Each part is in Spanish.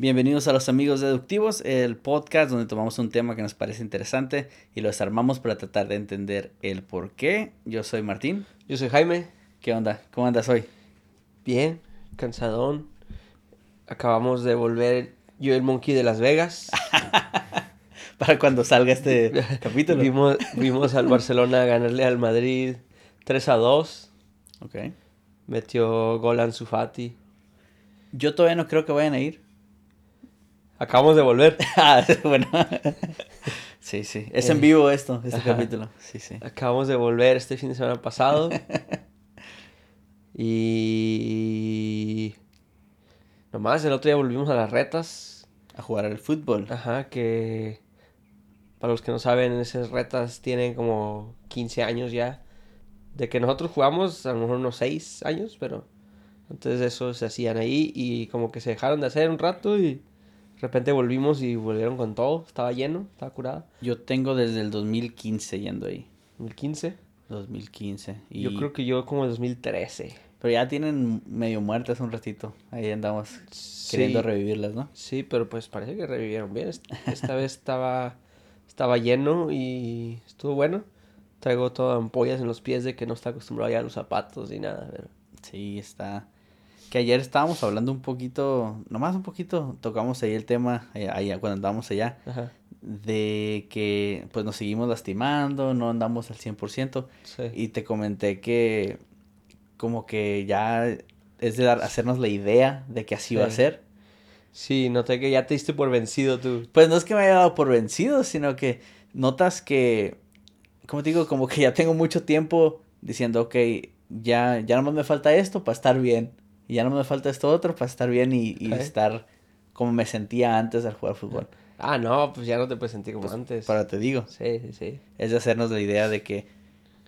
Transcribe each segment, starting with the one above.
Bienvenidos a los amigos deductivos, el podcast donde tomamos un tema que nos parece interesante y lo desarmamos para tratar de entender el por qué. Yo soy Martín. Yo soy Jaime. ¿Qué onda? ¿Cómo andas hoy? Bien, cansadón. Acabamos de volver yo el Monkey de Las Vegas. para cuando salga este capítulo. Vimos, vimos al Barcelona ganarle al Madrid 3 a 2. Ok. Metió gol Ansu Fati. Yo todavía no creo que vayan a ir. Acabamos de volver. Ah, bueno. sí, sí. Es en Eh, vivo esto, este ajá. capítulo. Sí, sí. Acabamos de volver este fin de semana pasado. y... Nomás, el otro día volvimos a las retas. A jugar al fútbol. Ajá, que... Para los que no saben, esas retas tienen como 15 años ya. De que nosotros jugamos, a lo mejor unos 6 años, pero... Entonces eso se hacían ahí y como que se dejaron de hacer un rato y... De repente volvimos y volvieron con todo. Estaba lleno, estaba curada. Yo tengo desde el 2015 yendo ahí. 2015. 2015. Y... Yo creo que yo como 2013. Pero ya tienen medio muertas un ratito. Ahí andamos queriendo Sí. revivirlas, ¿no? Sí, pero pues parece que revivieron bien. Est- Esta vez estaba, estaba lleno y estuvo bueno. Traigo todas ampollas en los pies de que no está acostumbrado ya a los zapatos ni nada. Pero... Sí, está. Que ayer estábamos hablando un poquito, nomás un poquito, tocamos ahí el tema, eh, allá cuando andábamos allá, Ajá. de que pues nos seguimos lastimando, no andamos al 100%. Sí. Y te comenté que como que ya es de dar, hacernos la idea de que así va a ser. Sí, noté que ya te diste por vencido tú. Pues no es que me haya dado por vencido, sino que notas que, como te digo, como que ya tengo mucho tiempo diciendo, ok, ya, ya nomás me falta esto para estar bien. Y ya no me falta esto otro para estar bien y, estar como me sentía antes al jugar fútbol. Ah, no, pues ya no te puedes sentir como Pues, antes. Para te digo, Sí, sí, sí. es de hacernos la idea de que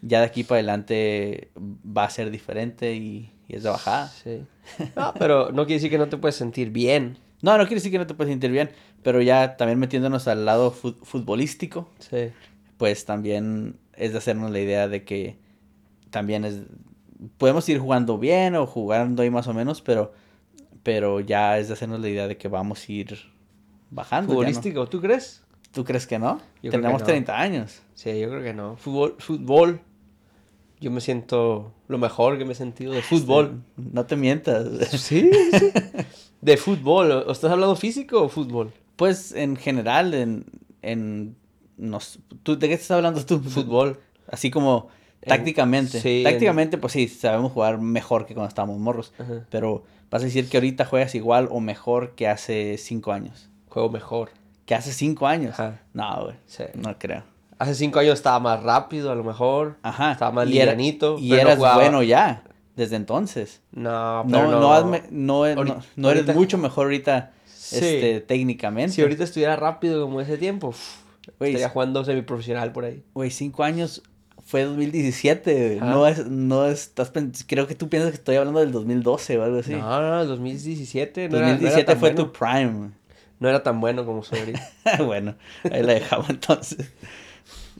ya de aquí para adelante va a ser diferente y, y es de bajada. Sí. No, pero no quiere decir que no te puedes sentir bien. No, no quiere decir que no te puedes sentir bien, pero ya también metiéndonos al lado fu- futbolístico, Sí. pues también es de hacernos la idea de que también es podemos ir jugando bien o jugando ahí más o menos, pero pero ya es de hacernos la idea de que vamos a ir bajando. no. Futbolístico, ¿tú crees? ¿Tú crees que no? Yo que Tenemos no. 30 años. Sí, yo creo que no. Fútbol, fútbol. Yo me siento lo mejor que me he sentido de fútbol. No te mientas. Sí, sí. De fútbol. ¿O ¿Estás hablando físico o fútbol? Pues en general en en nos, ¿tú, ¿de qué estás hablando tú? Fútbol. Así como tácticamente. sí, en- tácticamente, pues sí, sabemos jugar mejor que cuando estábamos morros. Ajá. Pero vas a decir que ahorita juegas igual o mejor que hace cinco años. Juego mejor. Que hace cinco años. Ajá. No, güey. Sí. No creo. Hace cinco años estaba más rápido, a lo mejor. Ajá. Estaba más y era- Y no eras bueno ya. Desde entonces. No, pero No, no. no, hazme- no, no- Ahorita- no eres ahorita- mucho mejor ahorita Sí. este, técnicamente. Si ahorita estuviera rápido como ese tiempo, estaría jugando semiprofesional por ahí. Güey, cinco años fue 2017. güey. Ajá. No es, no es, estás creo que tú piensas que estoy hablando del 2012 o algo así. No, no, 2017. No era- no era 2017 fue bueno. tu prime. No era tan bueno como soy ahorita. bueno, ahí la dejamos entonces.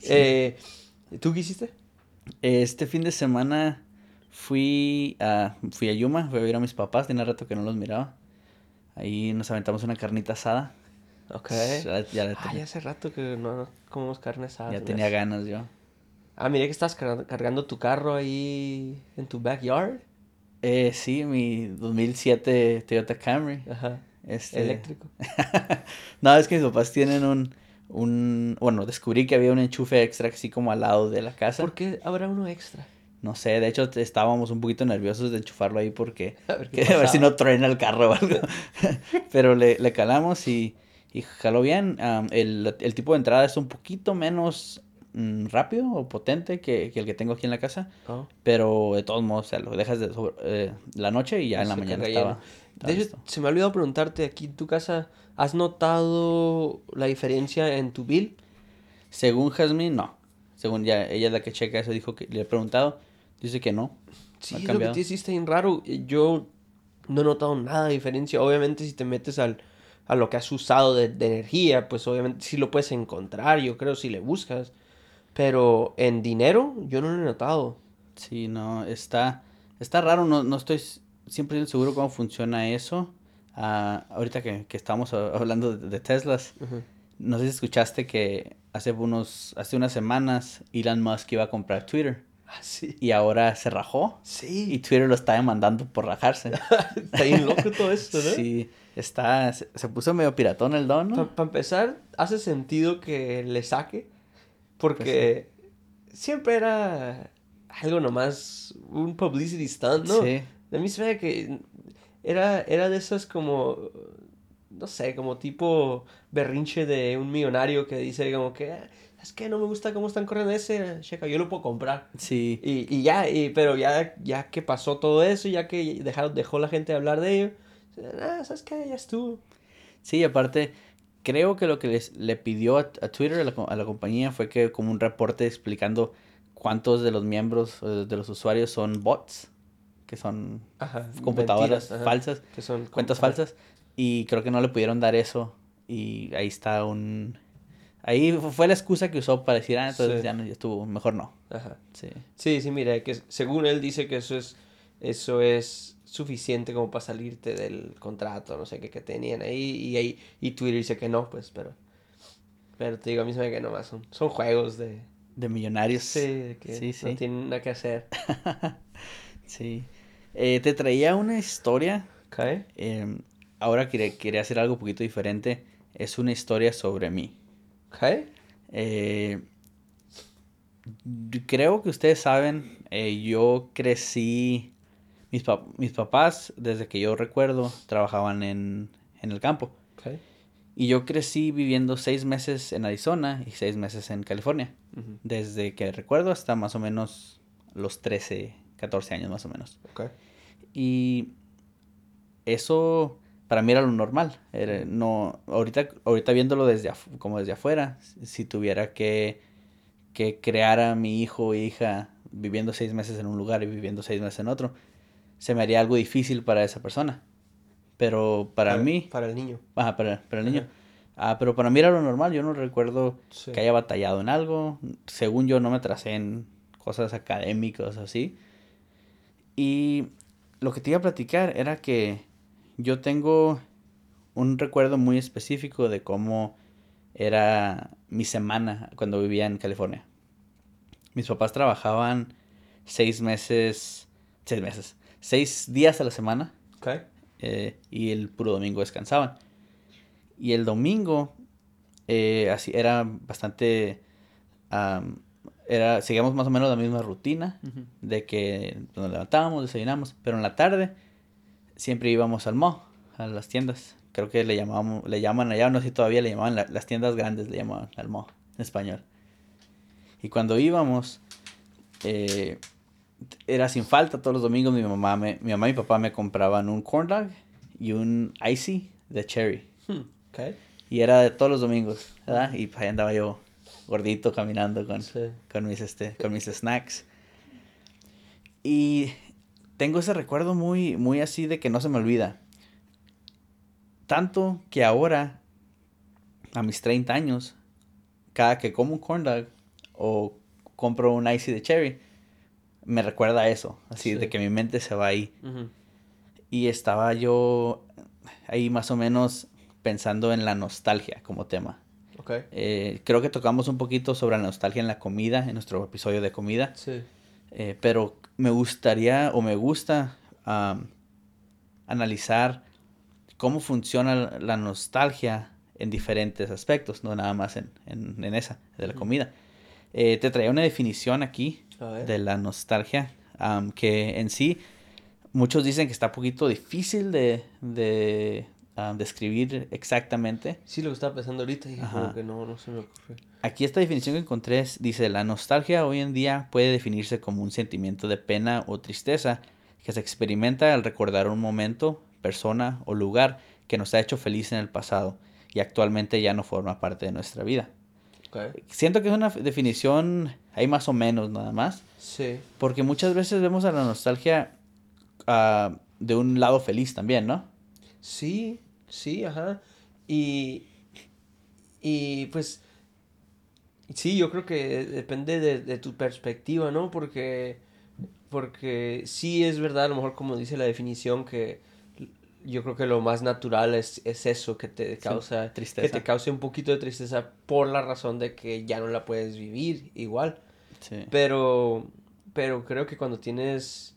Eh, ¿Tú qué hiciste? Este fin de semana fui a, fui a Yuma, fui a ver a mis papás, tenía rato que no los miraba. Ahí nos aventamos una carnita asada. Ok. Ya, ya la Ah, ya hace rato que no comemos carne asada. ya tenía ganas yo. Ah, miré que estás cargando, tu carro ahí en tu backyard. Eh, sí, mi 2007 Toyota Camry. Ajá. Este... Eléctrico. no, es que mis papás tienen un, un, bueno, descubrí que había un enchufe extra así como al lado de la casa. ¿Por qué habrá uno extra? No sé, de hecho estábamos un poquito nerviosos de enchufarlo ahí porque A ver que a ver si no truena el carro o algo. Pero le, le calamos y, y jaló bien. El, el tipo de entrada es un poquito menos mm, rápido o potente que, que el que tengo aquí en la casa. Oh. Pero de todos modos, o sea, lo dejas de sobre- eh, la noche y ya en la Se mañana estaba. estaba De hecho, se me ha olvidado preguntarte aquí en tu casa, ¿has notado la diferencia en tu bill? Según Jasmine, no. Según ya ella es la que checa eso, dijo que le he preguntado. Dice que no. Sí, es lo que te hiciste bien raro. Yo no he notado nada de diferencia. Obviamente, si te metes al, a lo que has usado de, de energía, pues obviamente sí lo puedes encontrar, yo creo, si le buscas. Pero en dinero, yo no lo he notado. Sí, no, está, está raro, no, no estoy siempre seguro cómo funciona eso. Ah, ahorita que, que estamos hablando de, Teslas, no sé si escuchaste que hace unos, hace unas semanas Elon Musk iba a comprar Twitter. Ah, sí. Y ahora se rajó. Sí. Y Twitter lo está demandando por rajarse. está bien loco todo esto, ¿no? Sí, está, se, puso medio piratón el don, ¿no? Para empezar, hace sentido que le saque, porque pues siempre era algo nomás, un publicity stunt, ¿no? Sí. De mí se ve que era, era de esas como, no sé, como tipo berrinche de un millonario que dice como que, ah, es que no me gusta cómo están corriendo ese, checa, yo lo puedo comprar. Sí. Y, y ya, y, pero ya, ya que pasó todo eso, ya que dejaron, dejó la gente hablar de ello, ah, ¿sabes qué? Ya estuvo. Sí, aparte, creo que lo que les, le pidió a, Twitter, a la, a la, compañía, fue que como un reporte explicando cuántos de los miembros, de los usuarios son bots que son computadoras falsas, que son cuentas falsas, y creo que no le pudieron dar eso, y ahí está un... Ahí fue la excusa que usó para decir, ah, entonces ya, no, ya estuvo, mejor no. Ajá. Sí. sí, sí, mira, que según él dice que eso es, eso es suficiente como para salirte del contrato, no sé qué que tenían ahí, y ahí, y Twitter dice que no, pues, pero, pero te digo, a mí se me que nomás son, son juegos de... De millonarios. Sí, que sí, sí. no tienen nada que hacer. sí. Eh, te traía una historia. Okay. Em, ahora quería, quería, hacer algo un poquito diferente. Es una historia sobre mí. Okay. Eh, creo que ustedes saben, eh, yo crecí, mis, mis, papás, desde que yo recuerdo, trabajaban en, en el campo. Okay. Y yo crecí viviendo seis meses en Arizona y seis meses en California. Desde que recuerdo hasta más o menos los 13, 14 años más o menos. Okay. Y eso para mí era lo normal. no, ahorita, ahorita viéndolo desde como desde afuera, si tuviera que, que crear a mi hijo o hija viviendo seis meses en un lugar y viviendo seis meses en otro, se me haría algo difícil para esa persona. Pero para, mí... Para el niño. Ajá, para, para el niño. Ah, pero para mí era lo normal. Yo no recuerdo que haya batallado en algo. Según yo no me tracé en cosas académicas así. Y lo que te iba a platicar era que yo tengo un recuerdo muy específico de cómo era mi semana cuando vivía en California. Mis papás trabajaban seis meses, seis meses, seis días a la semana. Eh, y el puro domingo descansaban. Y el domingo eh, así era bastante era, seguíamos más o menos la misma rutina de que nos levantábamos, desayunamos, pero en la tarde siempre íbamos al mall, a las tiendas. Creo que le llamábamos, le llaman allá, no sé si todavía le llamaban las tiendas grandes, le llamaban al mall en español. Y cuando íbamos, eh, era sin falta todos los domingos mi mamá, me, mi mamá y mi papá me compraban un corn dog y un icy de cherry. Hmm, y era de todos los domingos, ¿verdad? Y ahí andaba yo gordito caminando con, con, mis, este, con mis snacks. Y tengo ese recuerdo muy, muy así de que no se me olvida. Tanto que ahora, a mis 30 años, cada que como un corn dog o compro un icy de cherry, me recuerda a eso, así de que mi mente se va ahí. Y estaba yo ahí más o menos pensando en la nostalgia como tema. Eh, creo que tocamos un poquito sobre la nostalgia en la comida, en nuestro episodio de comida. Sí. Eh, pero me gustaría o me gusta analizar cómo funciona la nostalgia en diferentes aspectos, no nada más en, en, esa, de la comida. Eh, te traía una definición aquí de la nostalgia, que en sí muchos dicen que está un poquito difícil de, de describir exactamente. Sí, lo que estaba pensando ahorita y que no, no se me ocurre. Aquí esta definición que encontré dice, la nostalgia hoy en día puede definirse como un sentimiento de pena o tristeza que se experimenta al recordar un momento, persona o lugar que nos ha hecho feliz en el pasado y actualmente ya no forma parte de nuestra vida. Siento que es una definición ahí más o menos nada más. Sí. Porque muchas veces vemos a la nostalgia ah, de un lado feliz también, ¿no? Sí, sí, ajá. Y, y pues, sí, yo creo que depende de, tu perspectiva, ¿no? Porque, porque sí es verdad, a lo mejor como dice la definición, que yo creo que lo más natural es, es eso, que te causa tristeza. que te cause un poquito de tristeza por la razón de que ya no la puedes vivir igual. Sí. Pero, pero creo que cuando tienes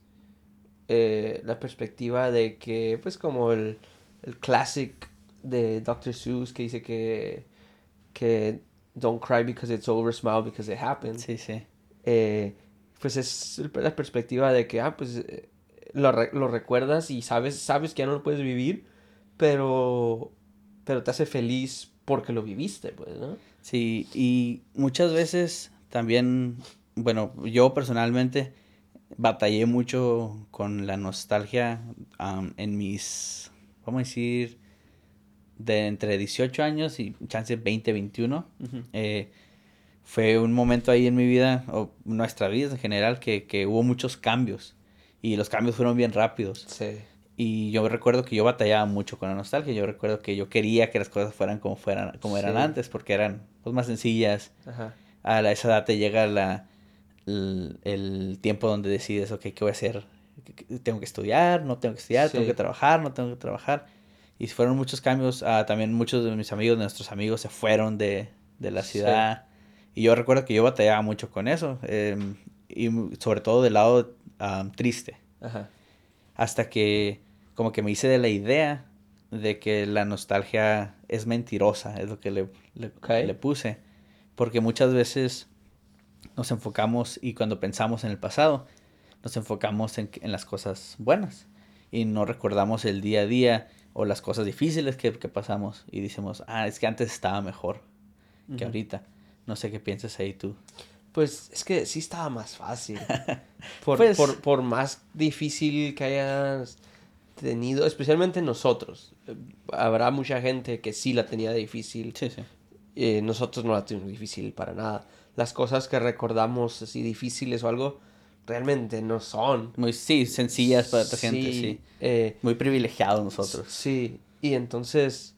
eh, la perspectiva de que, pues como el, el classic de Dr. Seuss que dice que, que don't cry because it's over, smile because it happened. Sí, sí. Eh, pues es la perspectiva de que, ah, pues eh, lo, re- lo recuerdas y sabes, sabes que ya no lo puedes vivir, pero, pero te hace feliz porque lo viviste, pues, ¿no? Sí, y muchas veces también, bueno, yo personalmente batallé mucho con la nostalgia en mis, vamos a decir, de entre 18 años y chance 20, 21. Eh, fue un momento ahí en mi vida, o nuestra vida en general, que, que hubo muchos cambios. Y los cambios fueron bien rápidos. Sí. Y yo recuerdo que yo batallaba mucho con la nostalgia. Yo recuerdo que yo quería que las cosas fueran como fueran, como eran Sí. antes, porque eran pues, más sencillas. Ajá. A la- esa edad te llega la, el, el tiempo donde decides, ok, ¿qué voy a hacer? ¿Tengo que estudiar? ¿No tengo que estudiar? ¿Tengo que trabajar? ¿No tengo que trabajar? Y fueron muchos cambios. Ah, también muchos de mis amigos, de nuestros amigos, se fueron de, de la Sí. ciudad. Y yo recuerdo que yo batallaba mucho con eso. em, y sobre todo del lado ah, triste Ajá. hasta que como que me hice de la idea de que la nostalgia es mentirosa, es lo que le, le, puse. Porque muchas veces nos enfocamos y cuando pensamos en el pasado, nos enfocamos en, en las cosas buenas y no recordamos el día a día o las cosas difíciles que, que pasamos y decimos, ah, es que antes estaba mejor que ahorita. No sé qué piensas ahí tú. Pues es que sí estaba más fácil. Por, Pues- por, por más difícil que hayas tenido, especialmente nosotros. Eh, Habrá mucha gente que sí la tenía difícil. Sí, sí. Eh, nosotros no la tuvimos difícil para nada. Las cosas que recordamos así difíciles o algo, realmente no son. Muy, sí, sencillas para otra gente, sí. eh, Muy privilegiados nosotros. Sí, y entonces,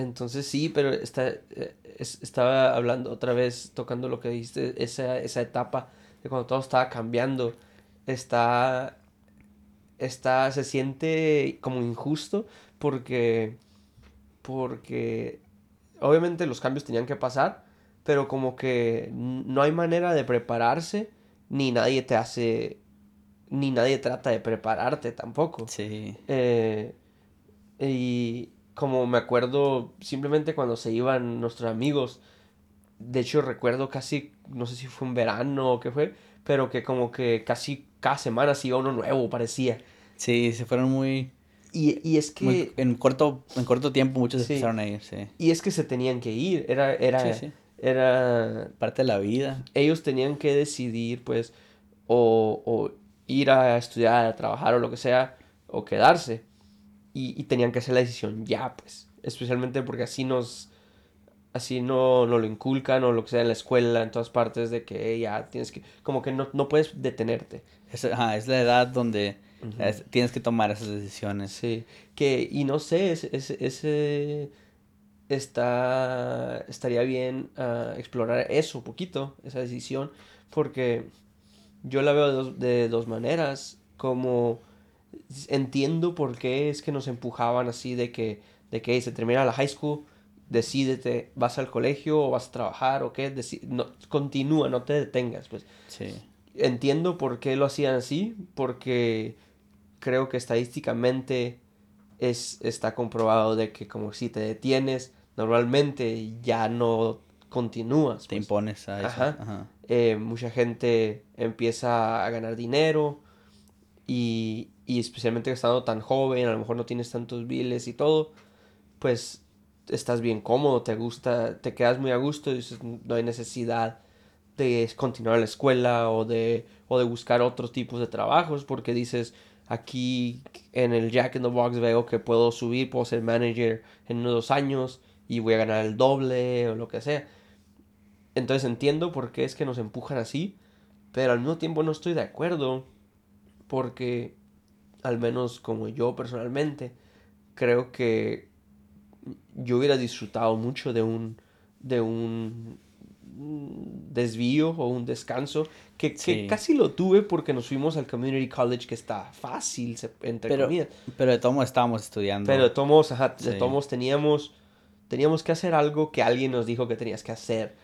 entonces sí, pero está, eh, es- estaba hablando otra vez, tocando lo que dijiste, esa, esa etapa de cuando todo estaba cambiando, está, está, se siente como injusto porque, porque obviamente los cambios tenían que pasar, pero como que no hay manera de prepararse, ni nadie te hace, ni nadie trata de prepararte tampoco. Sí. Eh, y como me acuerdo simplemente cuando se iban nuestros amigos, de hecho recuerdo casi, no sé si fue un verano o qué fue, pero que como que casi cada semana se iba uno nuevo, parecía. Sí, se fueron muy, Y, y es que... muy- en corto en corto tiempo muchos Sí. empezaron a ir, sí. Y es que se tenían que ir, era, era, Sí, sí. era, Parte de la vida. ellos tenían que decidir, pues, o, o ir a estudiar, a trabajar o lo que sea, o quedarse. Y, y tenían que hacer la decisión ya, pues. Especialmente porque así nos, así no, no lo inculcan o lo que sea en la escuela, en todas partes, de que "Hey, ya tienes que, como que no, no puedes detenerte. Es, ajá, es la edad donde es- tienes que tomar esas decisiones. Sí, que, y no sé, ese, ese, ese está, estaría bien ah, explorar eso un poquito, esa decisión, porque yo la veo de dos, de dos maneras, como entiendo por qué es que nos empujaban así de que, de que "Hey, se termina la high school, decídete, vas al colegio o vas a trabajar o qué, deci- no, continúa, no te detengas, pues Sí. entiendo por qué lo hacían así, porque creo que estadísticamente es, está comprobado de que como si te detienes, normalmente ya no continúas. Te pues. impones a eso. Ajá. Ajá. Eh, mucha gente empieza a ganar dinero y, y especialmente estando tan joven, a lo mejor no tienes tantos biles y todo, pues estás bien cómodo, te gusta, te quedas muy a gusto y no hay necesidad de continuar la escuela o de, o de buscar otros tipos de trabajos porque dices, aquí en el Jack in the Box veo que puedo subir, puedo ser manager en unos años y voy a ganar el doble o lo que sea. Entonces entiendo por qué es que nos empujan así, pero al mismo tiempo no estoy de acuerdo porque al menos como yo personalmente creo que yo hubiera disfrutado mucho de un de un desvío o un descanso, que, que casi lo tuve porque nos fuimos al Community College, que está fácil, entre pero, comillas. Pero de todos estábamos estudiando. Pero de todos de todos teníamos, teníamos que hacer algo que alguien nos dijo que tenías que hacer,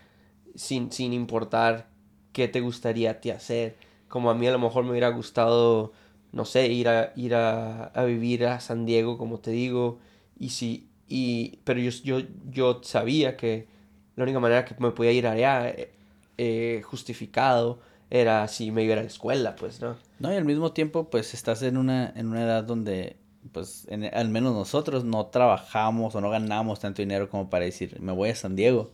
sin, sin importar qué te gustaría a ti hacer. Como a mí a lo mejor me hubiera gustado, no sé, ir a, ir a, a vivir a San Diego, como te digo, y si, y, pero yo, yo, yo sabía que la única manera que me podía ir allá eh, eh, justificado era si me iba a la escuela, pues, ¿no? No, y al mismo tiempo, pues, estás en una, en una edad donde, pues, al menos nosotros no trabajamos o no ganamos tanto dinero como para decir, me voy a San Diego.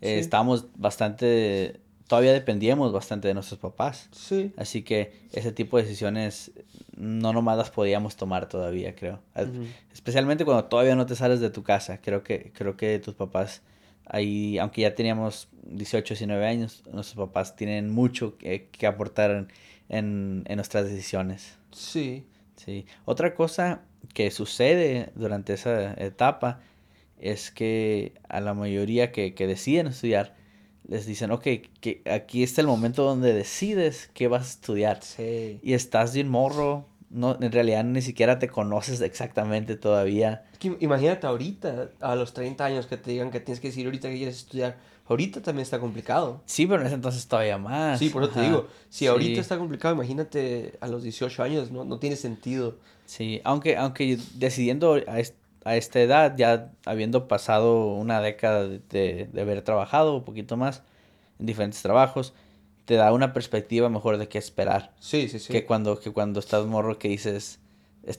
Eh, estamos bastante, todavía dependíamos bastante de nuestros papás. Sí. Así que ese tipo de decisiones no nomás las podíamos tomar todavía, creo. Especialmente cuando todavía no te sales de tu casa. Creo que, creo que tus papás ahí, aunque ya teníamos 18, 19 años, nuestros papás tienen mucho que, aportar en, nuestras decisiones. Sí. Sí. Otra cosa que sucede durante esa etapa es que a la mayoría que, que deciden estudiar, les dicen, ok, que aquí está el momento donde decides qué vas a estudiar. Sí. Y estás bien morro, no, en realidad ni siquiera te conoces exactamente todavía. imagínate ahorita, a los 30 años, que te digan que tienes que decir ahorita que quieres estudiar. Ahorita también está complicado. Sí, pero en ese entonces todavía más. Sí, por eso te digo, si ahorita está complicado, imagínate a los 18 años, no, no tiene sentido. Sí, aunque, aunque decidiendo a, a esta edad, ya habiendo pasado una década de, de haber trabajado un poquito más en diferentes trabajos, te da una perspectiva mejor de qué esperar. Sí, sí, sí. Que cuando, que cuando estás morro que dices,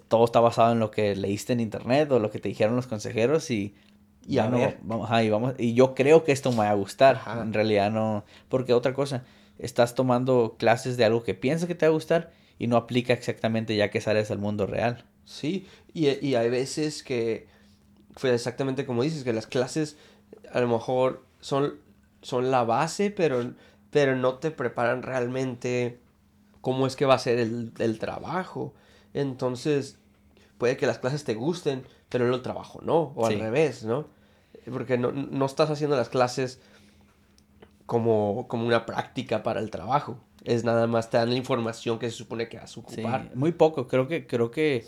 todo está basado en lo que leíste en internet o lo que te dijeron los consejeros y... Y a ver. Vamos, y, vamos, y yo creo que esto me va a gustar. En realidad no... Porque otra cosa, estás tomando clases de algo que piensas que te va a gustar y no aplica exactamente ya que sales al mundo real. Sí, y, y hay veces que fue exactamente como dices, que las clases a lo mejor son, son la base, pero pero no te preparan realmente cómo es que va a ser el, trabajo. Entonces, puede que las clases te gusten, pero el trabajo no, o al revés, ¿no? Porque no, estás haciendo las clases como, como una práctica para el trabajo. Es nada más te dan la información que se supone que vas a ocupar. muy poco. Creo que, creo que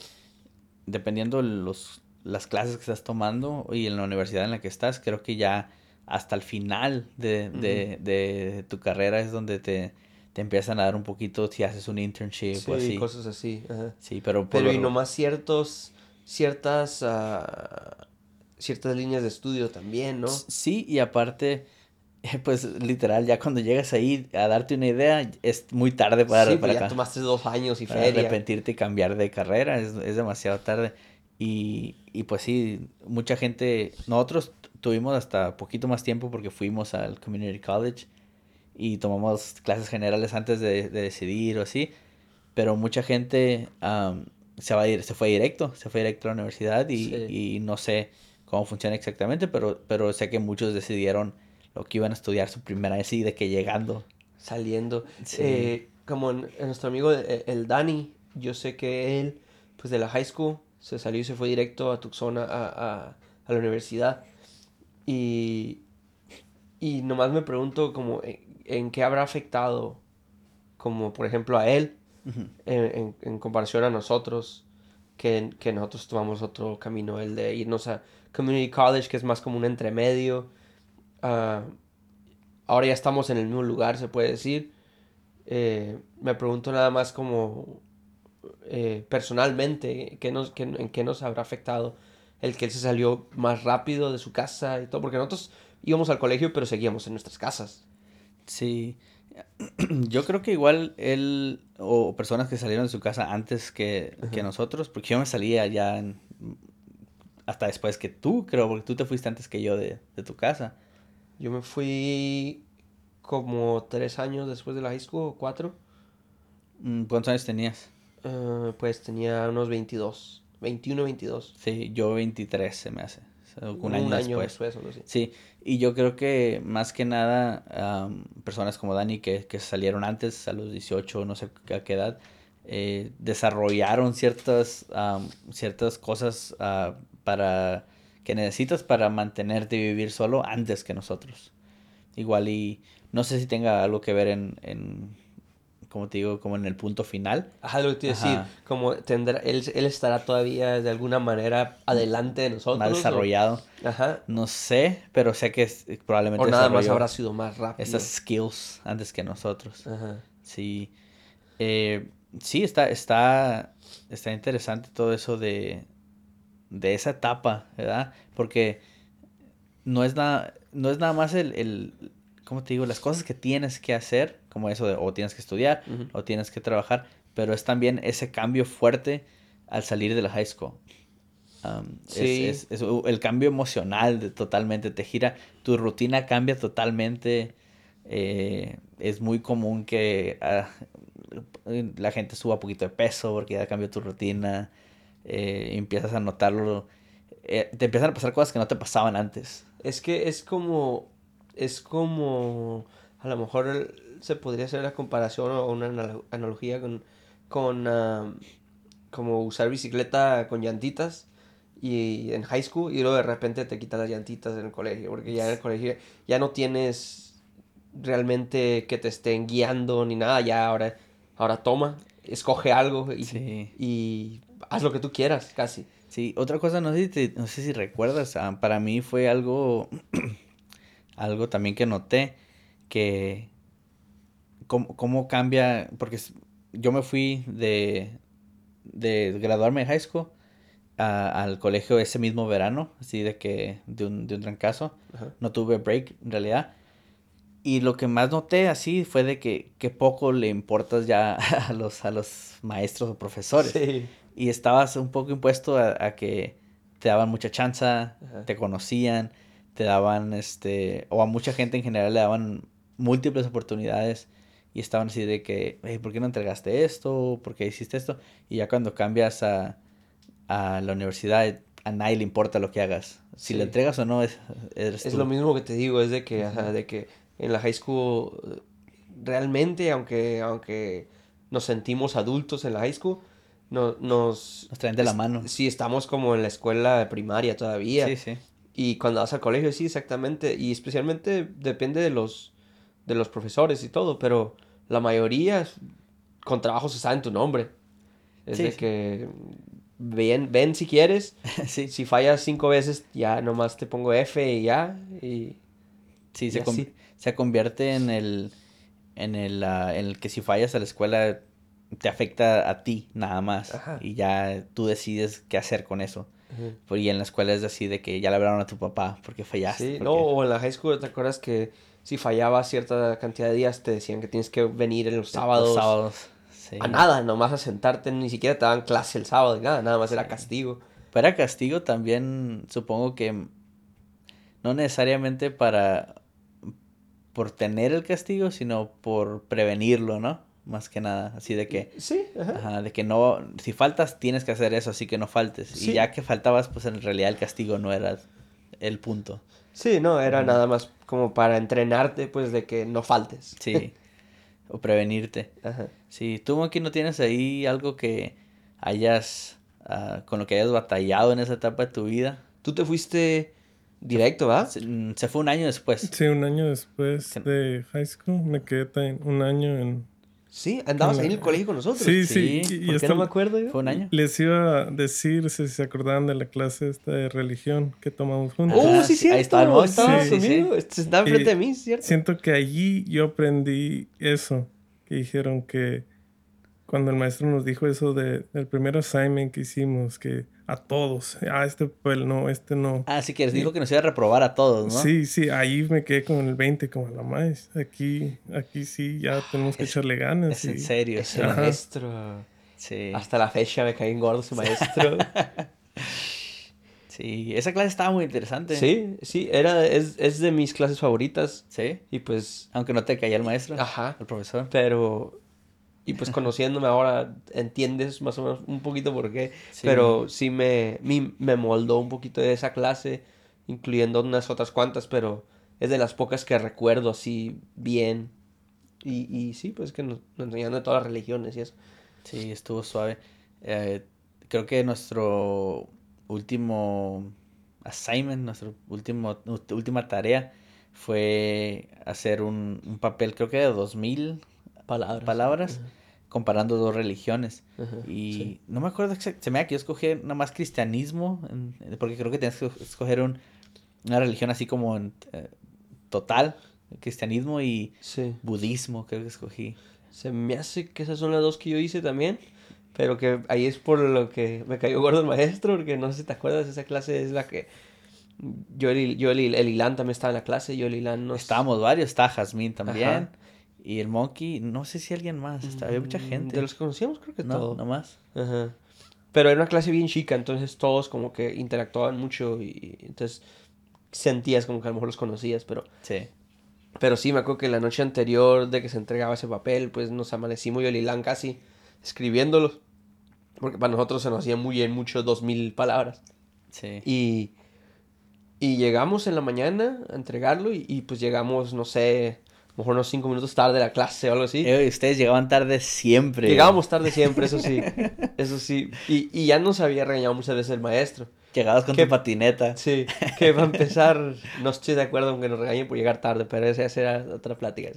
dependiendo los, las clases que estás tomando y en la universidad en la que estás, creo que ya hasta el final de, de, de tu carrera es donde te, te, empiezan a dar un poquito si haces un internship o así. cosas así. Sí, pero... Pero y nomás ciertos, ciertas, uh, ciertas líneas de estudio también, ¿no? Sí, y aparte, pues literal, ya cuando llegas ahí a darte una idea, es muy tarde para... Sí, pues para ya tomaste dos años y para arrepentirte y cambiar de carrera, es, es demasiado tarde. Y, y pues sí, mucha gente, nosotros tuvimos hasta poquito más tiempo porque fuimos al Community College y tomamos clases generales antes de, decidir o así, pero mucha gente se, va a ir, se fue directo, se fue directo a la universidad y, y, no sé cómo funciona exactamente, pero, pero sé que muchos decidieron lo que iban a estudiar su primera vez y de que llegando. Saliendo. Eh, como nuestro amigo el, el Dani, yo sé que él, pues de la high school, se salió y se fue directo a Tucson a, a, a la universidad. Y, y nomás me pregunto como en, qué habrá afectado, como por ejemplo a él, en, en, comparación a nosotros, que, que, nosotros tomamos otro camino, el de irnos a Community College, que es más como un entremedio. Uh, ahora ya estamos en el mismo lugar, se puede decir. Eh, me pregunto nada más como eh, personalmente, ¿qué nos, qué, ¿en qué nos habrá afectado el que él se salió más rápido de su casa y todo, porque nosotros íbamos al colegio, pero seguíamos en nuestras casas. Sí, yo creo que igual él o personas que salieron de su casa antes que, nosotros, porque yo me salía ya hasta después que tú, creo, porque tú te fuiste antes que yo de, tu casa. Yo me fui como tres años después de la high school, cuatro. Mm, ¿Cuántos años tenías? Eh, pues tenía unos 22. 21, 22. Sí, yo 23 se me hace. un, año, después. sí. y yo creo que más que nada personas como Dani que, que, salieron antes, a los 18, no sé a qué edad, eh, desarrollaron ciertas, ciertas cosas uh, para que necesitas para mantenerte y vivir solo antes que nosotros. igual y no sé si tenga algo que ver en, en como te digo, como en el punto final. Ajá, lo que te iba a decir, como tendrá, él, él estará todavía de alguna manera adelante de nosotros. Más o- desarrollado. Ajá. No sé, pero sé que es- probablemente O nada más habrá sido más rápido. esas skills antes que nosotros. Ajá. Sí. Eh, sí, está, está, está interesante todo eso de, de esa etapa, ¿verdad? Porque no es nada, no es nada más el, el, ¿cómo te digo? Las cosas que tienes que hacer, como eso de o tienes que estudiar o tienes que trabajar, pero es también ese cambio fuerte al salir de la high school. Um, es- Sí. es, es el cambio emocional de, totalmente te gira, tu rutina cambia totalmente. eh, es muy común que ah, la gente suba un poquito de peso porque ya cambió tu rutina. Eh, empiezas a notarlo. eh, te empiezan a pasar cosas que no te pasaban antes. Es que es como, es como, a lo mejor el- se podría hacer la comparación o una analo- analogía con, con como usar bicicleta con llantitas y en high school y luego de repente te quitan las llantitas en el colegio, porque ya en el colegio ya no tienes realmente que te estén guiando ni nada, ya ahora, ahora toma, escoge algo y, Sí. y haz lo que tú quieras, casi. Sí, otra cosa, no sé si, te- no sé si recuerdas, ah, para mí fue algo, algo también que noté, que cómo, cómo cambia, porque yo me fui de, de graduarme de high school a- al colegio ese mismo verano, así de que, de un, de un trancazo, Ajá. no tuve break en realidad. Y lo que más noté así fue de que, que poco le importas ya a los, a los maestros o profesores Sí. Y estabas un poco impuesto a, a que te daban mucha chance, Ajá. te conocían, te daban, este, o a mucha gente en general le daban múltiples oportunidades y estaban así de que, "Hey, ¿por qué no entregaste esto? ¿Por qué hiciste esto? Y ya cuando cambias a, a la universidad, a nadie le importa lo que hagas. Si Sí. lo entregas o no, es, eres Es tú. lo mismo que te digo, es de que, ajá, de que en la high school eh, realmente, aunque, aunque nos sentimos adultos en la high school, no, nos... Nos traen de la mano. Sí, estamos como en la escuela primaria todavía. Sí, sí. Y cuando vas al colegio, sí, exactamente. Y especialmente depende de los, de los profesores y todo, pero la mayoría con trabajo se sabe en tu nombre. Es Sí, de sí. que ven, ven si quieres. sí, Si fallas cinco veces, ya nomás te pongo F y ya. Y Sí, Y se, se convierte en el, en el, ah, en el que si fallas a la escuela te afecta a ti nada más Ajá. y ya tú decides qué hacer con eso. Pues, Y en la escuela es así de que ya le hablaron a tu papá porque fallaste. Sí, porque- no, o en la high school, ¿te acuerdas que si fallabas cierta cantidad de días te decían que tienes que venir en los los sábados? sábados, sí. A nada, nomás a sentarte, ni siquiera te daban clase el sábado, ni nada, nada más era castigo. Para castigo también supongo que no necesariamente para por tener el castigo, sino por prevenirlo, ¿no? Más que nada, así de que Sí, ajá. Ajá, de que no, si faltas tienes que hacer eso, así que no faltes. Sí. Y ya que faltabas, pues en realidad el castigo no era el punto. Sí, no, era nada más como para entrenarte, pues, de que no faltes. Sí. o prevenirte. Ajá. Sí, tú aquí no tienes ahí algo que hayas, ah, con lo que hayas batallado en esa etapa de tu vida. Tú te fuiste directo, ¿va? Se, mm, se fue un año después. Sí, un año después de high school me quedé un año en... Sí, andabas En ahí en el colegio con nosotros. Sí, Sí, sí. y ¿Por qué no me acuerdo yo? Fue un año. Les iba a decir si se acordaban de la clase esta de religión que tomamos juntos. Oh, sí, sí, cierto. ahí estaba el Sí. Este, Estaba Y enfrente de mí, ¿cierto? Siento que allí yo aprendí eso, que dijeron que cuando el maestro nos dijo eso de, del primer assignment que hicimos, que a todos, ah, este papel no, este no. Ah, sí que les dijo que nos iba a reprobar a todos, ¿no? Sí, sí, ahí me quedé con el 20 como la más. Aquí, aquí sí, ya tenemos que Es- echarle ganas. Es en serio. Ese Ajá. maestro. Sí. Hasta la fecha me caí en gordo ese maestro. Sí, esa clase estaba muy interesante. sí, sí, era, es, es de mis clases favoritas. Sí. Y pues, Aunque no te caía el maestro. ajá. El profesor. Pero, y pues conociéndome ahora, entiendes más o menos un poquito por qué. Sí. Pero sí me, mi- me moldó un poquito de esa clase, incluyendo unas otras cuantas, pero es de las pocas que recuerdo así bien. Y, y sí, pues que nos, nos enseñaron de todas las religiones y eso. Sí, estuvo suave. Eh, creo que nuestro último assignment, nuestra última tarea fue hacer un, un papel, creo que de 2000 Palabras. palabras, comparando dos religiones. Ajá, Y sí. no me acuerdo exactamente, se me da que yo escogí nada más cristianismo, en- porque creo que tienes que escoger un, una religión así como en, eh, total, cristianismo y Sí. budismo, creo que escogí. Se me hace que esas son las dos que yo hice también. Pero que ahí es por lo que me cayó gordo el maestro, porque no sé si te acuerdas, esa clase es la que... Yo, el, yo el, el Ilan también estaba en la clase, yo el Ilan no... Estábamos varios, está Jazmín también. Ajá. Y el Monkey, no sé si alguien más, está, había mucha Mm, gente. De los que conocíamos creo que no, todo. no más. Ajá. Pero era una clase bien chica, entonces todos como que interactuaban mucho y entonces sentías como que a lo mejor los conocías, pero... Sí. Pero sí, me acuerdo que la noche anterior de que se entregaba ese papel, pues nos amanecimos y el Ilan casi escribiéndolos. Porque para nosotros se nos hacían muy bien mucho dos mil palabras. Sí. Y, y llegamos en la mañana a entregarlo y, y, pues llegamos, no sé, mejor unos cinco minutos tarde a la clase o algo así. Eh, ustedes llegaban tarde siempre. Llegábamos tarde siempre, eso sí. Eso sí. Y, y ya nos había regañado muchas veces el maestro. Llegabas con ¿Qué? tu patineta. Sí, que va a empezar, no estoy de acuerdo con que nos regañen por llegar tarde, pero esa, esa era otra plática.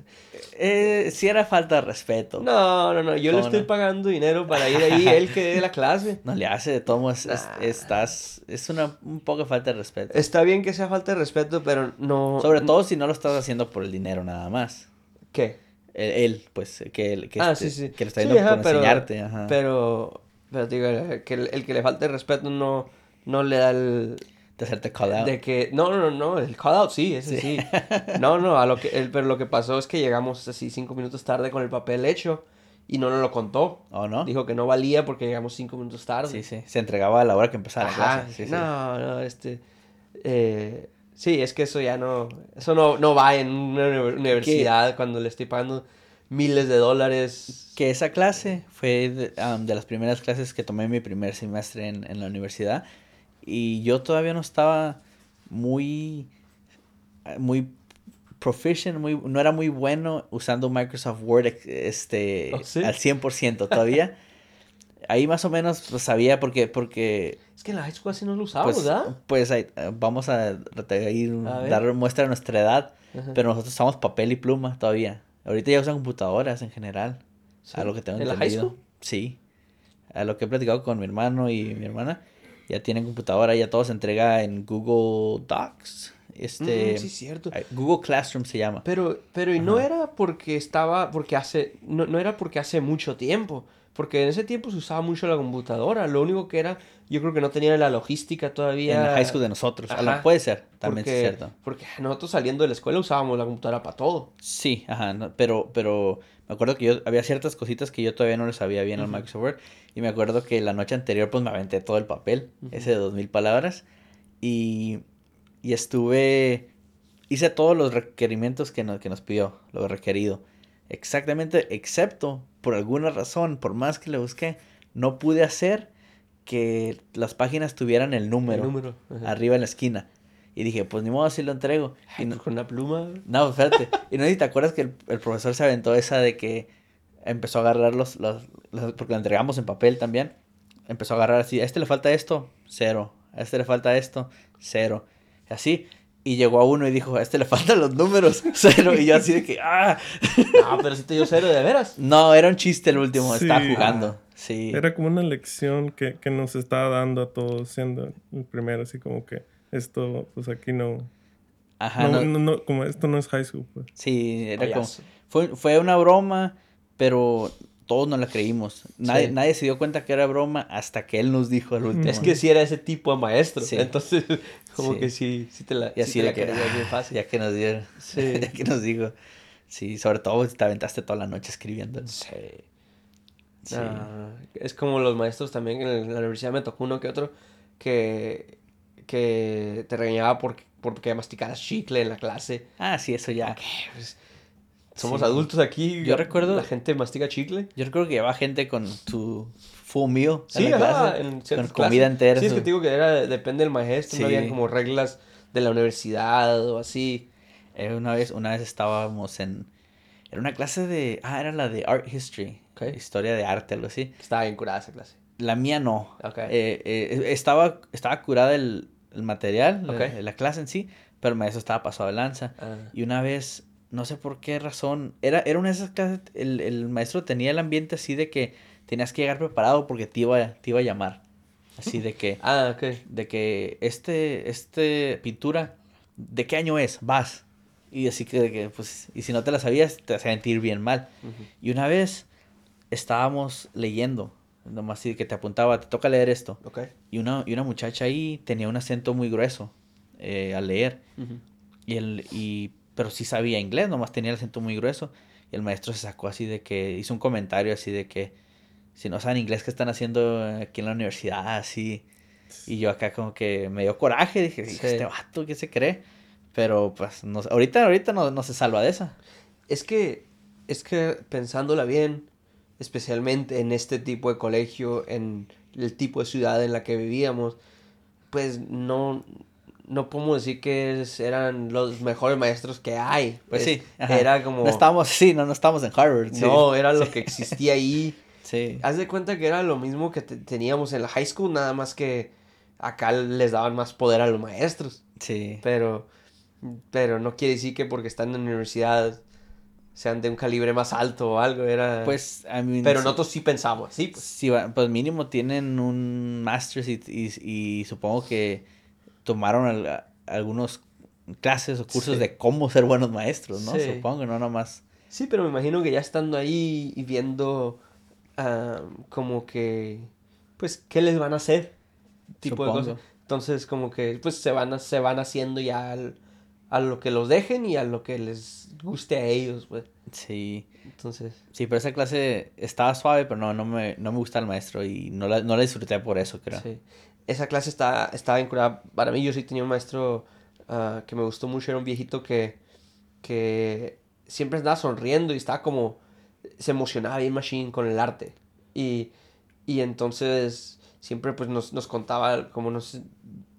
Eh, sí era falta de respeto. No, no, no, yo le ¿Cómo estoy no? pagando dinero para ir ahí, él que dé la clase. No le hace de todo modo, es- es- Nah. estás es una un poco falta de respeto. Está bien que sea falta de respeto, pero no... Sobre todo si no lo estás haciendo por el dinero nada más. ¿Qué? Él, él, pues que él que, ah, este- sí, sí. que le está yendo por pero- enseñarte, ajá. Pero, pero digo, eh, que el, el que le falte respeto no, no le da el... de hacerte call out. De que, no, no, no, el call out sí, ese sí. No, no, a lo que, el, pero lo que pasó es que llegamos así cinco minutos tarde con el papel hecho y no nos lo contó. ¿O no? Dijo que no valía porque llegamos cinco minutos tarde. Sí, sí. Se entregaba a la hora que empezaba la clase. Sí, sí. no, no, este... eh, sí, es que eso ya no... Eso no, no va en una uni- universidad cuando le estoy pagando miles de dólares. Que esa clase fue de, um, de las primeras clases que tomé mi primer semestre en, en la universidad. Y yo todavía no estaba muy, muy proficient, muy, no era muy bueno usando Microsoft Word este, ¿Oh, sí? al 100% todavía. Ahí más o menos pues, sabía porque, porque Es que en la high school así no lo usábamos, pues, ¿verdad? pues ahí, eh, vamos a, ir- A dar muestra de nuestra edad. Ajá. Pero nosotros usamos papel y pluma todavía. Ahorita ya usan computadoras en general. Sí. A lo que tengo ¿En la high entendido. school? Sí. A lo que he platicado con mi hermano y mi hermana. Ya tienen computadora, ya todo se entrega en Google Docs. Este, Mm, sí, cierto. Google Classroom se llama. Pero, pero y no era porque estaba, porque hace, no, no era porque hace mucho tiempo, porque en ese tiempo se usaba mucho la computadora, lo único que era, yo creo que no tenía la logística todavía. En la high school de nosotros. A lo- Ajá. puede ser, también porque, es cierto. Porque nosotros saliendo de la escuela usábamos la computadora para todo. Sí, ajá, no, pero, pero me acuerdo que yo había ciertas cositas que yo todavía no le sabía bien al. Microsoft Word. Y me acuerdo que la noche anterior pues me aventé todo el papel, ese de dos mil palabras. Y, y estuve, hice todos los requerimientos que nos, que nos pidió, lo requerido. Exactamente, excepto por alguna razón, por más que le busqué, no pude hacer que las páginas tuvieran el número, El número. ajá. arriba en la esquina. Y dije, pues ni modo, así lo entrego. Y Ay, no- pues con una pluma. no, espérate. Y no sé si te acuerdas que el, el profesor se aventó esa de que empezó a agarrar los, los, los- Porque lo entregamos en papel también. Empezó a agarrar así. A este le falta esto, cero. A este le falta esto, cero. Y así. Y llegó a uno y dijo, a este le faltan los números, cero. Y yo así de que, ¡ah! No, pero si te dio cero de veras. No, era un chiste el último. Sí. Estaba jugando. Sí. Era como una lección que, que nos estaba dando a todos, siendo el primero, así como que esto, pues aquí no. Ajá, no, no- no, no, como esto no es high school, pues. Sí, era como... Fue, fue una broma, pero todos no la creímos. Nadie, Sí. nadie se dio cuenta que era broma hasta que él nos dijo el último. Es que sí era ese tipo de maestro. Sí. Entonces, como que sí, sí te la, Y sí así te la que, bien fácil. ya que nos dieron, ya que nos dijo. Sí, sobre todo si te aventaste toda la noche escribiendo. Sí. Sí. Ah, es como los maestros también en, la universidad me tocó uno que otro que, que te regañaba por, porque masticaras chicle en la clase. Ah, sí, eso ya. Pues, somos Sí. adultos aquí. Yo recuerdo- La gente mastica chicle. Yo recuerdo que llevaba gente con su full meal Sí, en la ajá, clase, en con comida clases. entera. Sí, es que te digo que era, depende del maestro, no Sí. había como reglas de la universidad o así. Eh, una vez, una vez estábamos en, era una clase de, ah, era la de art history, historia de arte, algo así. Estaba bien curada esa clase. La mía no. Ok. Eh, eh, estaba, estaba curada el, el material, la, clase en sí, pero el maestro estaba pasado de lanza. Ah. Y una vez, no sé por qué razón, era, era una de esas clases, el, el maestro tenía el ambiente así de que tenías que llegar preparado porque te iba, te iba a llamar. Así de que, Ah, ok. de que este, este pintura, ¿de qué año es? Vas. Y así que, que, pues, y si no te la sabías, te hacía sentir bien mal. Y una vez estábamos leyendo, nomás así que te apuntaba, te toca leer esto. Ok. Y una, y una muchacha ahí tenía un acento muy grueso eh, al leer. Y el, y, pero sí sabía inglés, nomás tenía el acento muy grueso. Y el maestro se sacó así de que, hizo un comentario así de que, si no saben inglés, ¿qué están haciendo aquí en la universidad? Así. Y yo acá como que me dio coraje, dije, Sí. este vato, ¿qué se cree? Pero pues, no, ahorita, ahorita no, no se salva de esa. Es que, es que pensándola bien, especialmente en este tipo de colegio, en el tipo de ciudad en la que vivíamos, pues no, no podemos decir que eran los mejores maestros que hay. Pues Es- sí. ajá. Era como... No estamos, sí, no, no estamos en Harvard. sí. No, era lo que existía ahí. Sí. Haz de cuenta que era lo mismo que te- teníamos en la high school, nada más que acá les daban más poder a los maestros. Sí. Pero, pero no quiere decir que porque están en la universidad sean de un calibre más alto o algo, era... Pues, a mí. pero nosotros sí pensamos así, pues. Sí, pues mínimo tienen un master's y, y, y supongo que tomaron al- algunos clases o cursos Sí. de cómo ser buenos maestros, ¿no? Sí. Supongo, no nomás. Sí, pero me imagino que ya estando ahí y viendo ah, como que, pues, ¿qué les van a hacer? Tipo de cosas. Entonces, como que, pues, se van, a- se van haciendo ya al- a lo que los dejen y a lo que les guste a ellos, pues. Sí. Entonces, Sí, pero esa clase estaba suave, pero no, no me, no me gusta el maestro y no la, no la disfruté por eso, creo. sí. Esa clase está, estaba vinculada, para mí yo sí tenía un maestro ah, que me gustó mucho, era un viejito que, que siempre andaba sonriendo y estaba como, se emocionaba bien machine con el arte. Y, y entonces siempre pues nos, nos contaba como nos,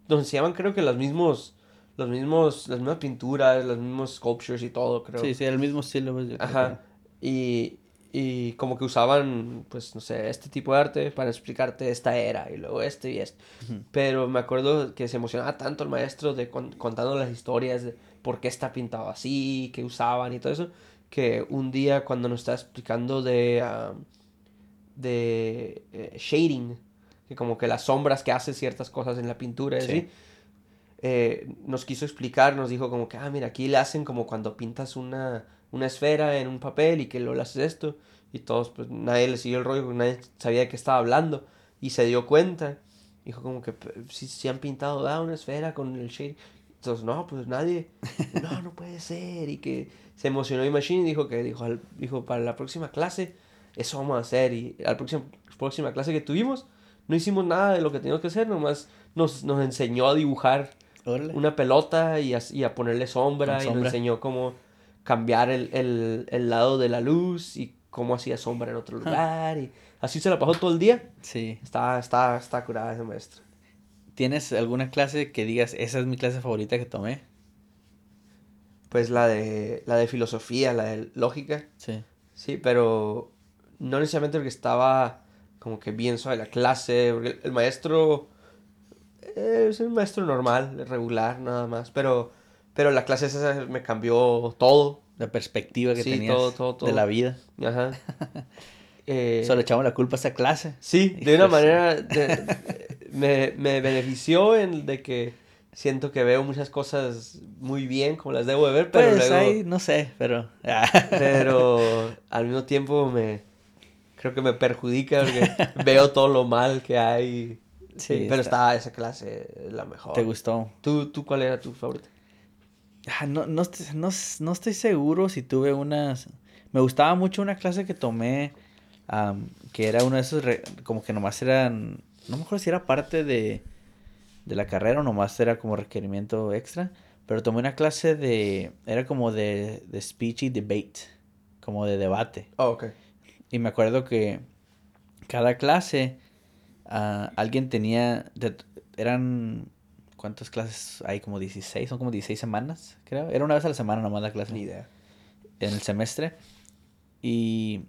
nos enseñaban creo que los mismos, los mismos, las mismas pinturas, los mismos sculptures y todo, creo. Sí, sí, el mismo estilo. pues, Ajá. Y, y como que usaban, pues, no sé, este tipo de arte para explicarte esta era y luego este y este. Ujú. Pero me acuerdo que se emocionaba tanto el maestro de con- contando las historias de por qué está pintado así, qué usaban y todo eso, que un día cuando nos estaba explicando de, ah, de eh, shading, que como que las sombras que hacen ciertas cosas en la pintura Sí. así, eh, nos quiso explicar, nos dijo como que, ah, mira, aquí le hacen como cuando pintas una, una esfera en un papel y que luego le haces esto. Y todos, pues nadie le siguió el rollo, porque nadie sabía de qué estaba hablando. Y se dio cuenta. Dijo como que, si, si han pintado ah, una esfera con el shade. Entonces, no, pues nadie. No, no puede ser. Y que se emocionó Imagine y dijo que, dijo, al- dijo, para la próxima clase, eso vamos a hacer. Y la próxima, próxima clase que tuvimos, no hicimos nada de lo que teníamos que hacer, nomás nos, nos enseñó a dibujar una pelota y a, y a ponerle sombra, Con y nos sombra. enseñó cómo cambiar el, el, el lado de la luz y cómo hacía sombra en otro lugar y así se la pasó todo el día. Sí. Está, está, está curada ese maestro. ¿Tienes alguna clase que digas, esa es mi clase favorita que tomé? Pues la de, la de filosofía, la de lógica, Sí. sí, pero no necesariamente porque estaba como que bien suave la clase, porque el, el maestro eh, es un maestro normal, regular, nada más, pero, pero la clase esa me cambió todo. La perspectiva que Sí, tenías todo, todo, todo. de la vida. Ajá. Eh, Solo echamos la culpa a esa clase. Sí, de Hijo una manera de- me, me benefició en de que siento que veo muchas cosas muy bien como las debo de ver, pero pues luego, ahí, no sé, pero... pero al mismo tiempo me creo que me perjudica porque veo todo lo mal que hay. Sí, pero está- está esa clase la mejor. ¿Te gustó? ¿Tú, ¿Tú cuál era tu favorita? Ah, no, no, no, no estoy seguro si tuve unas... Me gustaba mucho una clase que tomé, am, que era uno de esos, re- como que nomás eran... No me acuerdo si era parte de, de la carrera o nomás era como requerimiento extra, pero tomé una clase de... Era como de, de speech y debate, como de debate. Oh, ok. Y me acuerdo que cada clase ah, alguien tenía, de- eran, ¿cuántas clases hay? Como 16, son como 16 semanas, creo. Era una vez a la semana nomás la clase Ni idea. en el semestre. Y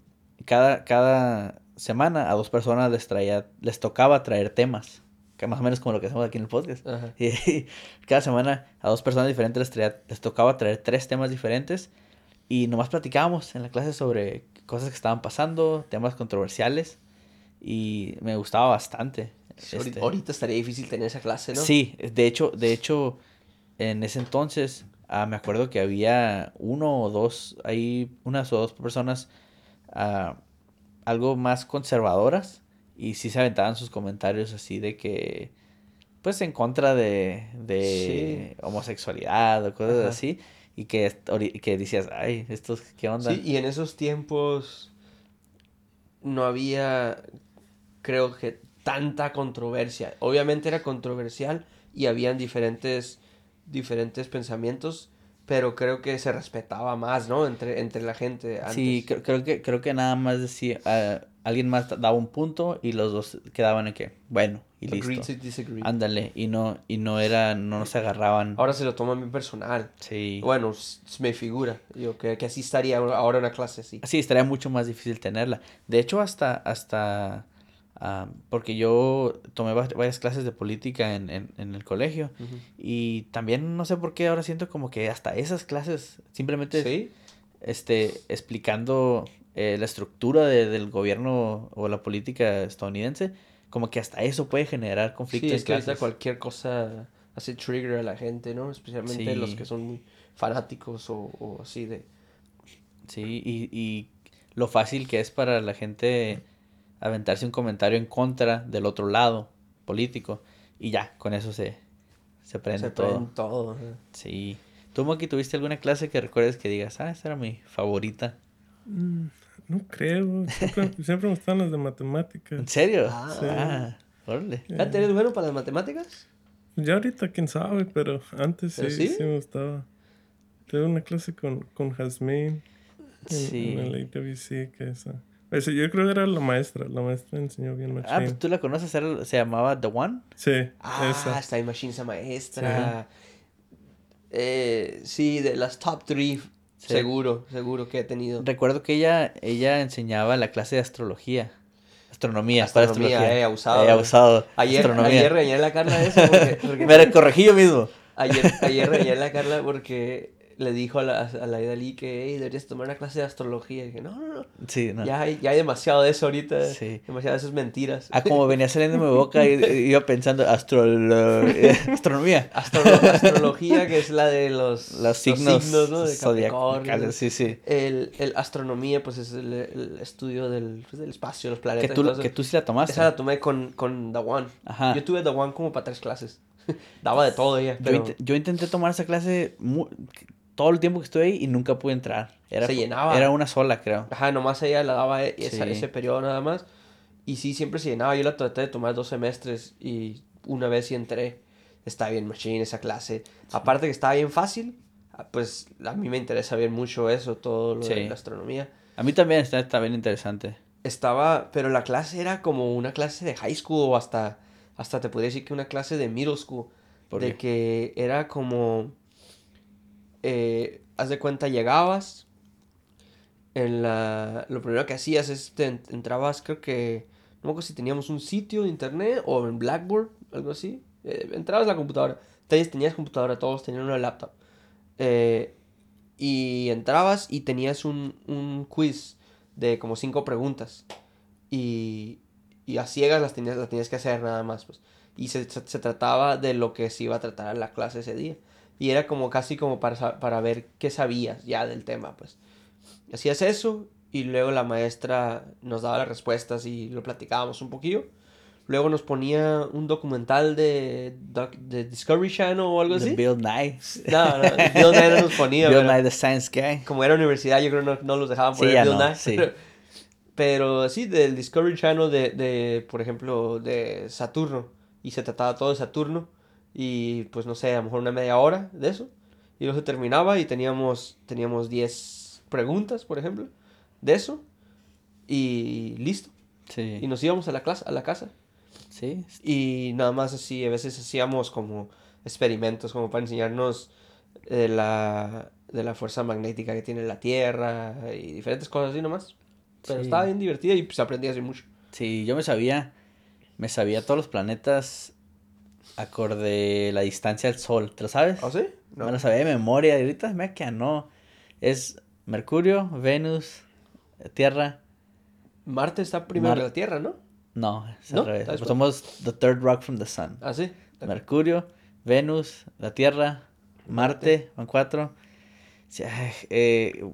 cada, cada semana a dos personas les traía, les tocaba traer temas. que más o menos como lo que hacemos aquí en el podcast. Ajá. Y cada semana a dos personas diferentes les, traía- les tocaba traer tres temas diferentes y nomás platicábamos en la clase sobre cosas que estaban pasando, temas controversiales y me gustaba bastante. Este, ahorita estaría difícil tener esa clase, ¿no? Sí, de hecho, de hecho, en ese entonces ah, me acuerdo que había uno o dos, ahí unas o dos personas ah, algo más conservadoras y sí se aventaban sus comentarios así de que, pues en contra de, de homosexualidad o cosas Ajá. así y que, que decías, ay, estos, ¿qué onda? Sí, y en esos tiempos no había, creo que, tanta controversia. Obviamente era controversial y habían diferentes, diferentes pensamientos, pero creo que se respetaba más, ¿no? Entre, entre la gente antes. Sí, creo, creo que creo que nada más decía, ah, alguien más daba un punto y los dos quedaban en que, bueno, y listo. to disagree. Ándale, y no, y no era, no se agarraban. Ahora se lo toman bien personal. Sí. Bueno, me figura. Yo que, que así estaría ahora una clase así. Sí, estaría mucho más difícil tenerla. De hecho, hasta, hasta, ah, porque yo tomé va- varias clases de política en, en, en el colegio y también no sé por qué ahora siento como que hasta esas clases simplemente Sí, este, explicando eh, la estructura de- del gobierno o la política estadounidense, como que hasta eso puede generar conflicto sí, es que clases. cualquier cosa hace trigger a la gente, ¿no? Especialmente los que son muy fanáticos o, o así de... Sí, y, y lo fácil que es para la gente aventarse un comentario en contra del otro lado político y ya, con eso se, se prende Se todo. todo. Sí. ¿Tú, Moki, tuviste alguna clase que recuerdes que digas, ah, esa era mi favorita? Mm, No creo. Siempre, siempre me gustan las de matemáticas. ¿En serio? Ah. Ah, órale. Fíjate, ¿Eres bueno para las matemáticas? Ya ahorita quién sabe, pero antes sí, ¿Pero sí? sí? me gustaba. Tuve una clase con, con Jasmine en, Sí. en el AWC que esa. Ese, yo creo que era la maestra. La maestra enseñó bien machín. Ah, pues tú la conoces, era- se llamaba The One. Sí, Ah, esa. está en Machine esa maestra. Eh, sí, de las top 3, Sí. seguro, seguro que he tenido. Recuerdo que ella, ella enseñaba la clase de astrología. Astronomía, para Astronomía, astrología. eh, abusado. Eh, abusado. Ayer, astronomía. ayer regañé a la Carla de eso porque, porque- Me corregí yo mismo. ayer, ayer la Carla porque le dijo a la, a la Idalí que hey, deberías tomar una clase de astrología. Y dije, no, no, no. Sí, no. Ya, hay, ya hay demasiado de eso ahorita. Sí. Demasiado de esas mentiras. Ah, como venía saliendo de mi boca, iba pensando astrolo- astronomía. Astro- astrología, que es la de los, Los signos, ¿no? De Capricornio. sí, sí. El, el astronomía, pues es el, el estudio del, pues, del espacio, los Que planetas. tú, y todo que tú sí la tomaste. Esa la tomé con, con The One. Ajá. Yo tuve The One como para tres clases. Daba de todo ella. Yo, Pero int- yo intenté tomar esa clase todo el tiempo que estuve ahí y nunca pude entrar. Era, Se llenaba. Era una sola, creo. Ajá, nomás ella la daba e- esa- Sí. ese periodo nada más. Y sí, siempre se llenaba. Yo la traté de tomar dos semestres y una vez sí entré. Está bien machine esa clase. Aparte que estaba bien fácil, ah, pues a mí me interesa bien mucho eso, todo lo de Sí. la astronomía. A mí también está, está bien interesante. Estaba, pero la clase era como una clase de high school o hasta, hasta te podría decir que una clase de middle school. ¿Por de qué? que era como, eh, haz de cuenta, llegabas, en la, lo primero que hacías es, te en- entrabas, creo que, no me acuerdo si teníamos un sitio de internet o en Blackboard, algo así, eh, entrabas a la computadora, tenías, tenías computadora, todos tenían una laptop, eh, y entrabas y tenías un, un quiz de como cinco preguntas, y, y a ciegas las tenías, las tenías que hacer nada más, pues. Y se, se trataba de lo que se iba a tratar en la clase ese día. Y era como casi como para, para ver qué sabías ya del tema, pues. Hacías eso y luego la maestra nos daba las respuestas y lo platicábamos un poquillo. Luego nos ponía un documental de, de Discovery Channel o algo The así. Bill Nye. No, no, Bill Nye no nos ponía. Bill Nye, The Science Guy. como era universidad, yo creo que no, no los dejaban Sí, poner ya Bill no, Nye, sí. Pero, pero sí, del Discovery Channel de, de, por ejemplo, de Saturno. Y se trataba todo de Saturno. Y pues no sé, a lo mejor una media hora de eso. Y luego se terminaba y teníamos, teníamos 10 preguntas, por ejemplo, de eso. Y listo. Y nos íbamos a la clase, a la casa. Sí. Y nada más así, a veces hacíamos como experimentos, como para enseñarnos de la, de la fuerza magnética que tiene la Tierra y diferentes cosas así nomás. Pero Sí. estaba bien divertida y pues aprendí así mucho. Sí, yo me sabía, me sabía todos los planetas acorde la distancia al Sol. ¿Te lo sabes? ¿Ah, sí? No. Me lo sabía de memoria. Y ahorita me que no. Es Mercurio, Venus, Tierra. Marte está primero que la Tierra, ¿no? No, es al revés. Somos the third rock from the sun. Ah, sí. Mercurio, Venus, la Tierra, Marte, van cuatro. Eh,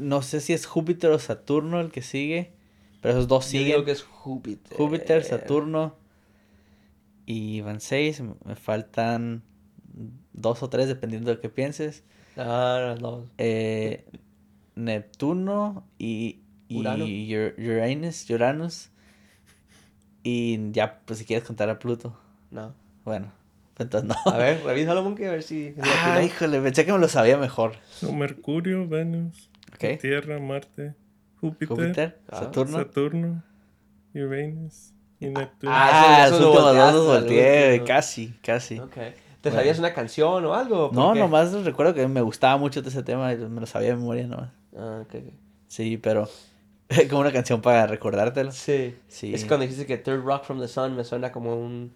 no, sé si es Júpiter o Saturno el que sigue, pero esos dos siguen. Yo que es Júpiter. Júpiter, Saturno. Y van seis. Me faltan dos o tres, dependiendo de lo que pienses. Ah, no. Eh, Neptuno y, y Uranus, Uranus. Y ya, pues si quieres contar a Pluto. No. Bueno, entonces no. A ver, revísalo, Monkey, a ver si. Ah, híjole, pensé que me lo sabía mejor. Mercurio, Venus, Tierra, Marte, Júpiter, Júpiter ah. Saturno. Saturno, Uranus y Neptuno. Ah, los últimos dos los volteé, casi, casi. Okay. ¿Te sabías una canción o algo? No, nomás recuerdo que me gustaba mucho ese tema y me lo sabía de memoria nomás. Ah, ok. Sí, pero como una canción para recordártelo. Sí. sí. Es cuando dijiste que Third Rock from the Sun me suena como un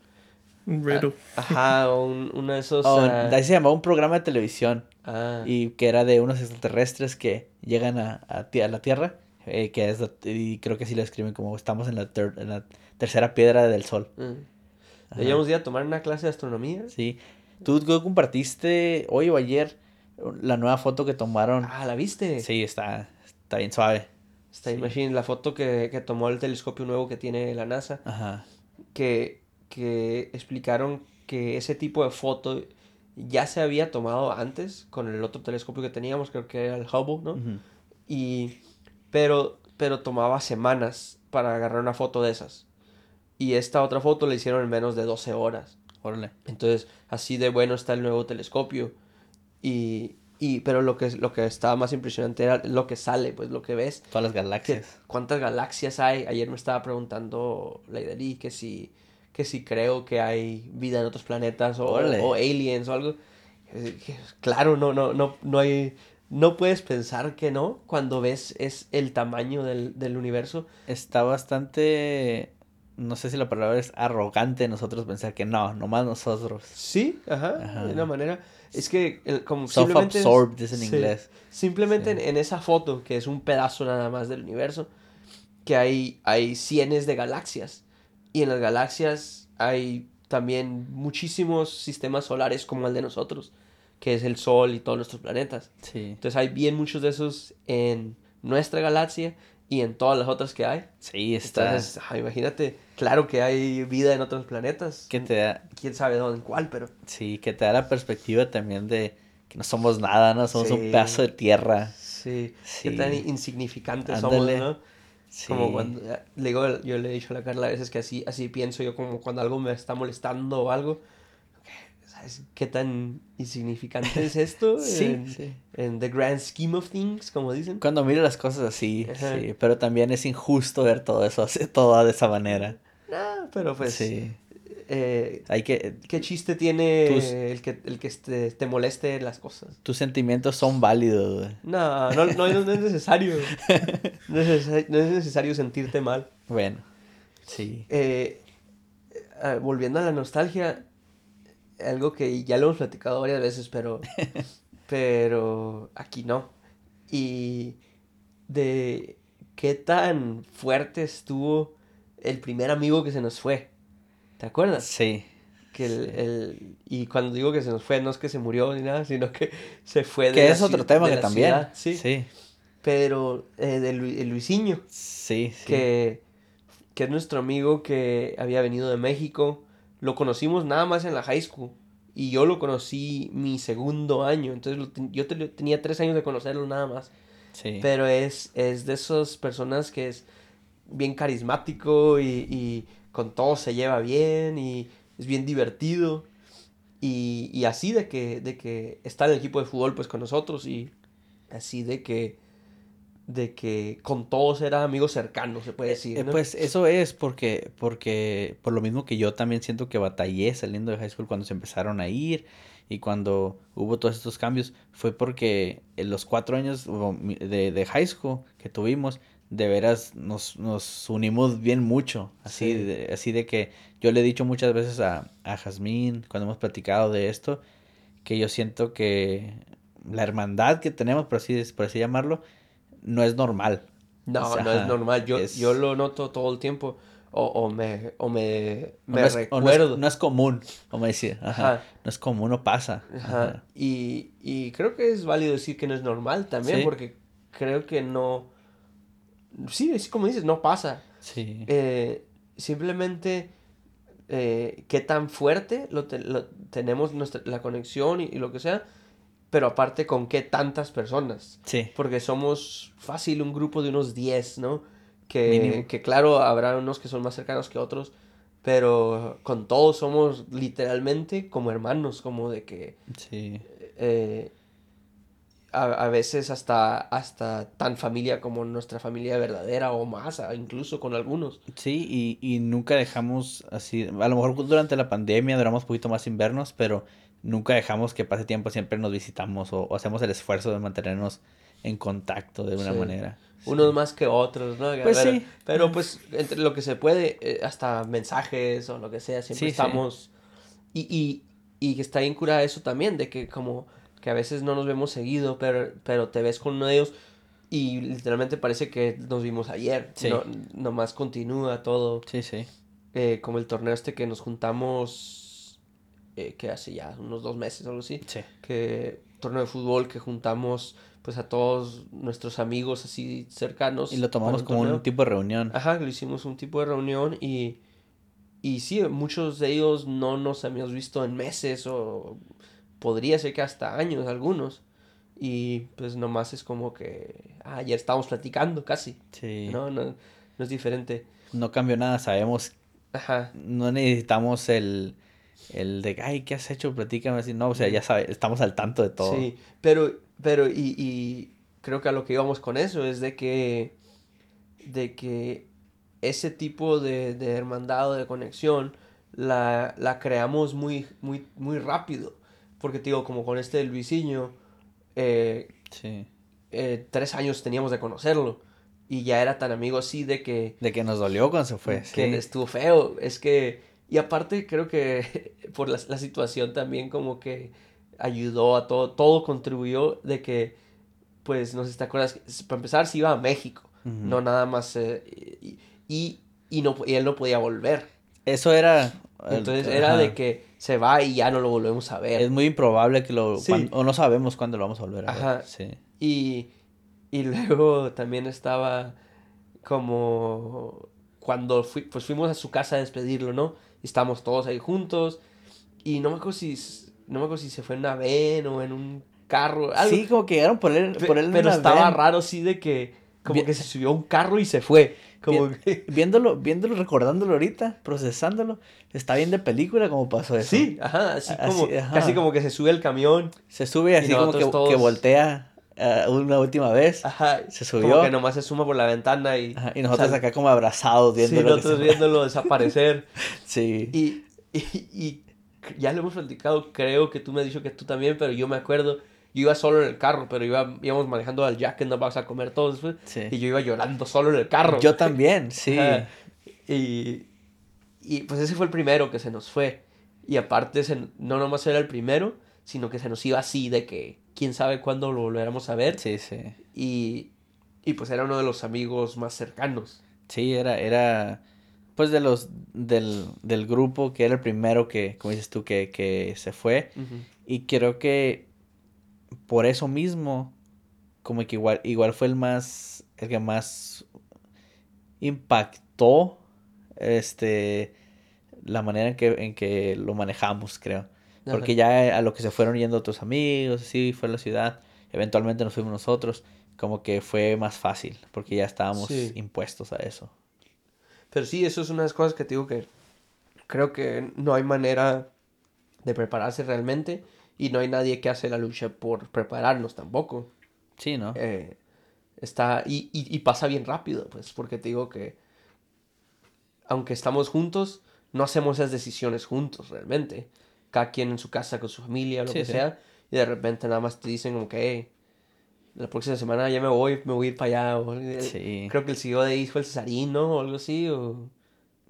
un riddle. Ajá, o un, uno de esos. Oh, uh... Ahí se llamaba un programa de televisión. Ah. Y que era de unos extraterrestres que llegan a, a, a la Tierra. Eh, que es, y creo que sí lo escriben como estamos en la, ter en la tercera piedra del Sol. Mm. ¿Deberíamos ir a tomar una clase de astronomía? Sí. Tú, tú compartiste hoy o ayer la nueva foto que tomaron. Ah, ¿la viste? Sí, está, está bien suave. Está, sí. la foto que, que tomó el telescopio nuevo que tiene la NASA. Ajá. Que que explicaron que ese tipo de foto ya se había tomado antes con el otro telescopio que teníamos, creo que era el Hubble, ¿no? Y pero pero tomaba semanas para agarrar una foto de esas. Y esta otra foto la hicieron en menos de 12 horas. Órale. Entonces, así de bueno está el nuevo telescopio. Y, y pero lo que lo que estaba más impresionante era lo que sale, pues lo que ves. Todas las galaxias. ¿Cuántas galaxias hay? Ayer me estaba preguntando Leideri que si que si creo que hay vida en otros planetas o, o aliens o algo. Claro, no, no, no, no hay. No puedes pensar que no cuando ves es el tamaño del, del universo. Está bastante. No sé si la palabra es arrogante nosotros pensar que no, nomás nosotros. Sí, ajá, de una manera. Es que el, como Self-absorbed es en inglés. Simplemente en, en, esa foto, que es un pedazo nada más del universo, que hay, hay cienes de galaxias. Y en las galaxias hay también muchísimos sistemas solares como el de nosotros, que es el Sol y todos nuestros planetas. Sí. Entonces hay bien muchos de esos en nuestra galaxia y en todas las otras que hay. Sí, está. Entonces, imagínate, claro que hay vida en otros planetas. Que te da... Quién sabe dónde, en cuál, pero... Sí, que te da la perspectiva también de que no somos nada, ¿no? Somos sí. un pedazo de tierra. Sí, sí. Qué tan insignificantes Ándale. somos, ¿no? Como cuando, le digo, yo le he dicho a la Carla a veces que así, así pienso yo como cuando algo me está molestando o algo. ¿Sabes qué tan insignificante es esto? sí, en, sí. En the grand scheme of things, como dicen. Cuando miro las cosas así, Ajá. sí. Pero también es injusto ver todo eso, todo de esa manera. No, pero pues... Sí. Eh, Hay que, ¿Qué chiste tiene tus, el que, el que te, te, moleste las cosas? Tus sentimientos son válidos. No, no, no, no es necesario. no, es necesario no es necesario sentirte mal. Bueno, sí. Eh, eh, volviendo a la nostalgia, algo que ya lo hemos platicado varias veces, pero, pero aquí no. Y de qué tan fuerte estuvo el primer amigo que se nos fue. ¿Te acuerdas? Sí. Que el, el, y cuando digo que se nos fue, no es que se murió ni nada, sino que se fue de Que es otro tema que también. Ciudad, sí. sí. Pero eh, de Lu el Luisinho. Sí, sí. Que, que es nuestro amigo que había venido de México. Lo conocimos nada más en la high school. Y yo lo conocí mi segundo año. Entonces yo te, tenía tres años de conocerlo nada más. Sí. Pero es, es de esas personas que es bien carismático y, y con todo se lleva bien y es bien divertido. Y, y, así de que, de que está en el equipo de fútbol pues con nosotros y así de que de que con todos era amigos cercanos, se puede decir. ¿no? Eh, pues eso es porque, porque por lo mismo que yo también siento que batallé saliendo de high school cuando se empezaron a ir y cuando hubo todos estos cambios, fue porque en los cuatro años de, de high school que tuvimos, de veras nos, nos unimos bien mucho. Así, Sí. de, así de que yo le he dicho muchas veces a, a Jazmín, cuando hemos platicado de esto, que yo siento que la hermandad que tenemos, por así, por así llamarlo, no es normal. No, O sea, no es normal. Yo, es- yo lo noto todo el tiempo. O, o me, o me, me no, es, o no es- recuerdo. no es común, como. Ajá. Ajá. No es común, no pasa. Ajá. Ajá. Y, y creo que es válido decir que no es normal también, Sí. porque creo que no. Sí, es como dices, no pasa. Sí. Eh, simplemente eh, qué tan fuerte lo, te- lo- tenemos nuestra, la conexión y, y lo que sea, pero aparte con qué tantas personas. Sí. Porque somos fácil un grupo de unos 10, ¿no? Que, que claro, habrá unos que son más cercanos que otros, pero con todos somos literalmente como hermanos, como de que Sí. eh, a, a veces hasta, hasta tan familia como nuestra familia verdadera o más, incluso con algunos. Sí, y, y nunca dejamos así, a lo mejor durante la pandemia duramos un poquito más sin vernos, pero nunca dejamos que pase tiempo, siempre nos visitamos o, o hacemos el esfuerzo de mantenernos en contacto de una Sí. manera. Sí. Unos más que otros, ¿no? Pues pero, sí. Pero pues entre lo que se puede, eh, hasta mensajes o lo que sea, siempre estamos... Y, y, y está bien curada eso también, de que como que a veces no nos vemos seguido, pero, pero te ves con uno de ellos y literalmente parece que nos vimos ayer. Sí. No, nomás continúa todo. Sí, sí. Eh, como el torneo este que nos juntamos, eh, que hace ya unos dos meses o algo así. Sí. Que torneo de fútbol que juntamos pues a todos nuestros amigos así cercanos. Y lo tomamos para como un tipo de reunión. Ajá, lo hicimos un tipo de reunión y, y sí, muchos de ellos no nos habíamos visto en meses o podría ser que hasta años algunos. Y pues nomás es como que ah, ayer estábamos platicando casi. Sí. No, no, no es diferente. No cambió nada, sabemos, Ajá. no necesitamos el, el de, ay, ¿qué has hecho? Platícame así. No, o sea, ya sabe, estamos al tanto de todo. Sí, pero, pero y, y creo que a lo que íbamos con eso es de que, de que ese tipo de, de hermandad o de conexión la, la creamos muy, muy, muy rápido. Porque te digo, como con este del Luisinho, eh, Sí. eh, tres años teníamos de conocerlo. Y ya era tan amigo así de que, De que nos dolió cuando se fue. que sí. estuvo feo. Es que, y aparte creo que por la, la situación también como que ayudó a todo, todo contribuyó de que, pues, no sé si te acuerdas, para empezar, se iba a México, no nada más, eh, y, y, y no, y él no podía volver. Eso era... Entonces era ajá. de que se va y ya no lo volvemos a ver. Es muy improbable que lo... Sí. o no sabemos cuándo lo vamos a volver a ver. Ajá. Sí. Y, y luego también estaba como cuando fui, pues fuimos a su casa a despedirlo, ¿no? Y estábamos todos ahí juntos. Y no me acuerdo si, no me acuerdo si se fue en una van o en un carro. Algo. Sí, como que llegaron por él, por él pero estaba van. raro, sí, de que como que se subió a un carro y se fue. Como que... Viéndolo, viéndolo, recordándolo ahorita, procesándolo, está bien de película como pasó eso. Sí, ajá, así Así, como, ajá. casi como que se sube el camión. Se sube así como que, nosotros todos- que voltea eh, una última vez. Ajá. Se Como subió. que nomás se suma por la ventana y... Ajá, y nosotros acá como abrazados Sí, nosotros se- viéndolo desaparecer. Sí. Y, y, y ya lo hemos platicado, creo que tú me has dicho que tú también, pero yo me acuerdo, yo iba solo en el carro, pero iba, íbamos manejando al Jack in the Box a comer todos Sí. y yo iba llorando solo en el carro. Yo también, sí. Ajá. Y, y pues ese fue el primero que se nos fue. Y aparte, se- no nomás era el primero, sino que se nos iba así de que quién sabe cuándo lo volviéramos a ver. Sí, sí. Y, y pues era uno de los amigos más cercanos. Sí, era, era, pues de los, del, del grupo que era el primero que, como dices tú, que, que se fue. Y creo que por eso mismo, como que igual, igual fue el más, el que más impactó, este, la manera en que, en que lo manejamos, creo. Porque ya a lo que se fueron yendo otros amigos, así fue la ciudad, eventualmente nos fuimos nosotros, como que fue más fácil, porque ya estábamos Sí. impuestos a eso. Pero sí, eso es una de las cosas que te digo que creo que no hay manera de prepararse realmente y no hay nadie que hace la lucha por prepararnos tampoco. Sí, ¿no? Eh, está y, y, y pasa bien rápido, pues, porque te digo que aunque estamos juntos, no hacemos esas decisiones juntos realmente. Cada quien en su casa con su familia lo Sí, que sí. sea, y de repente nada más te dicen como que, "Hey, la próxima semana ya me voy, me voy a ir para allá. o- eh, Sí. Creo que el CEO de ahí fue el Cesarino o algo así. O...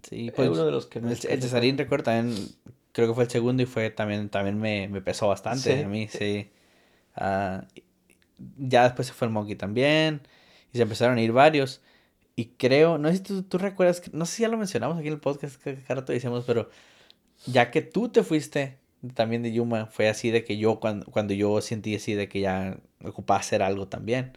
Sí, Eh, pues uno de los que me- el, el Cesarín recuerdo también creo que fue el segundo y fue también también me, me pesó bastante a mí, sí. Ah, ya después se fue el Monkey también y se empezaron a ir varios y creo, no sé si tú, tú recuerdas, no sé si ya lo mencionamos aquí en el podcast que cada rato decíamos, pero ya que tú te fuiste también de Yuma, fue así de que yo cuando, cuando yo sentí así de que ya ocupaba hacer algo también,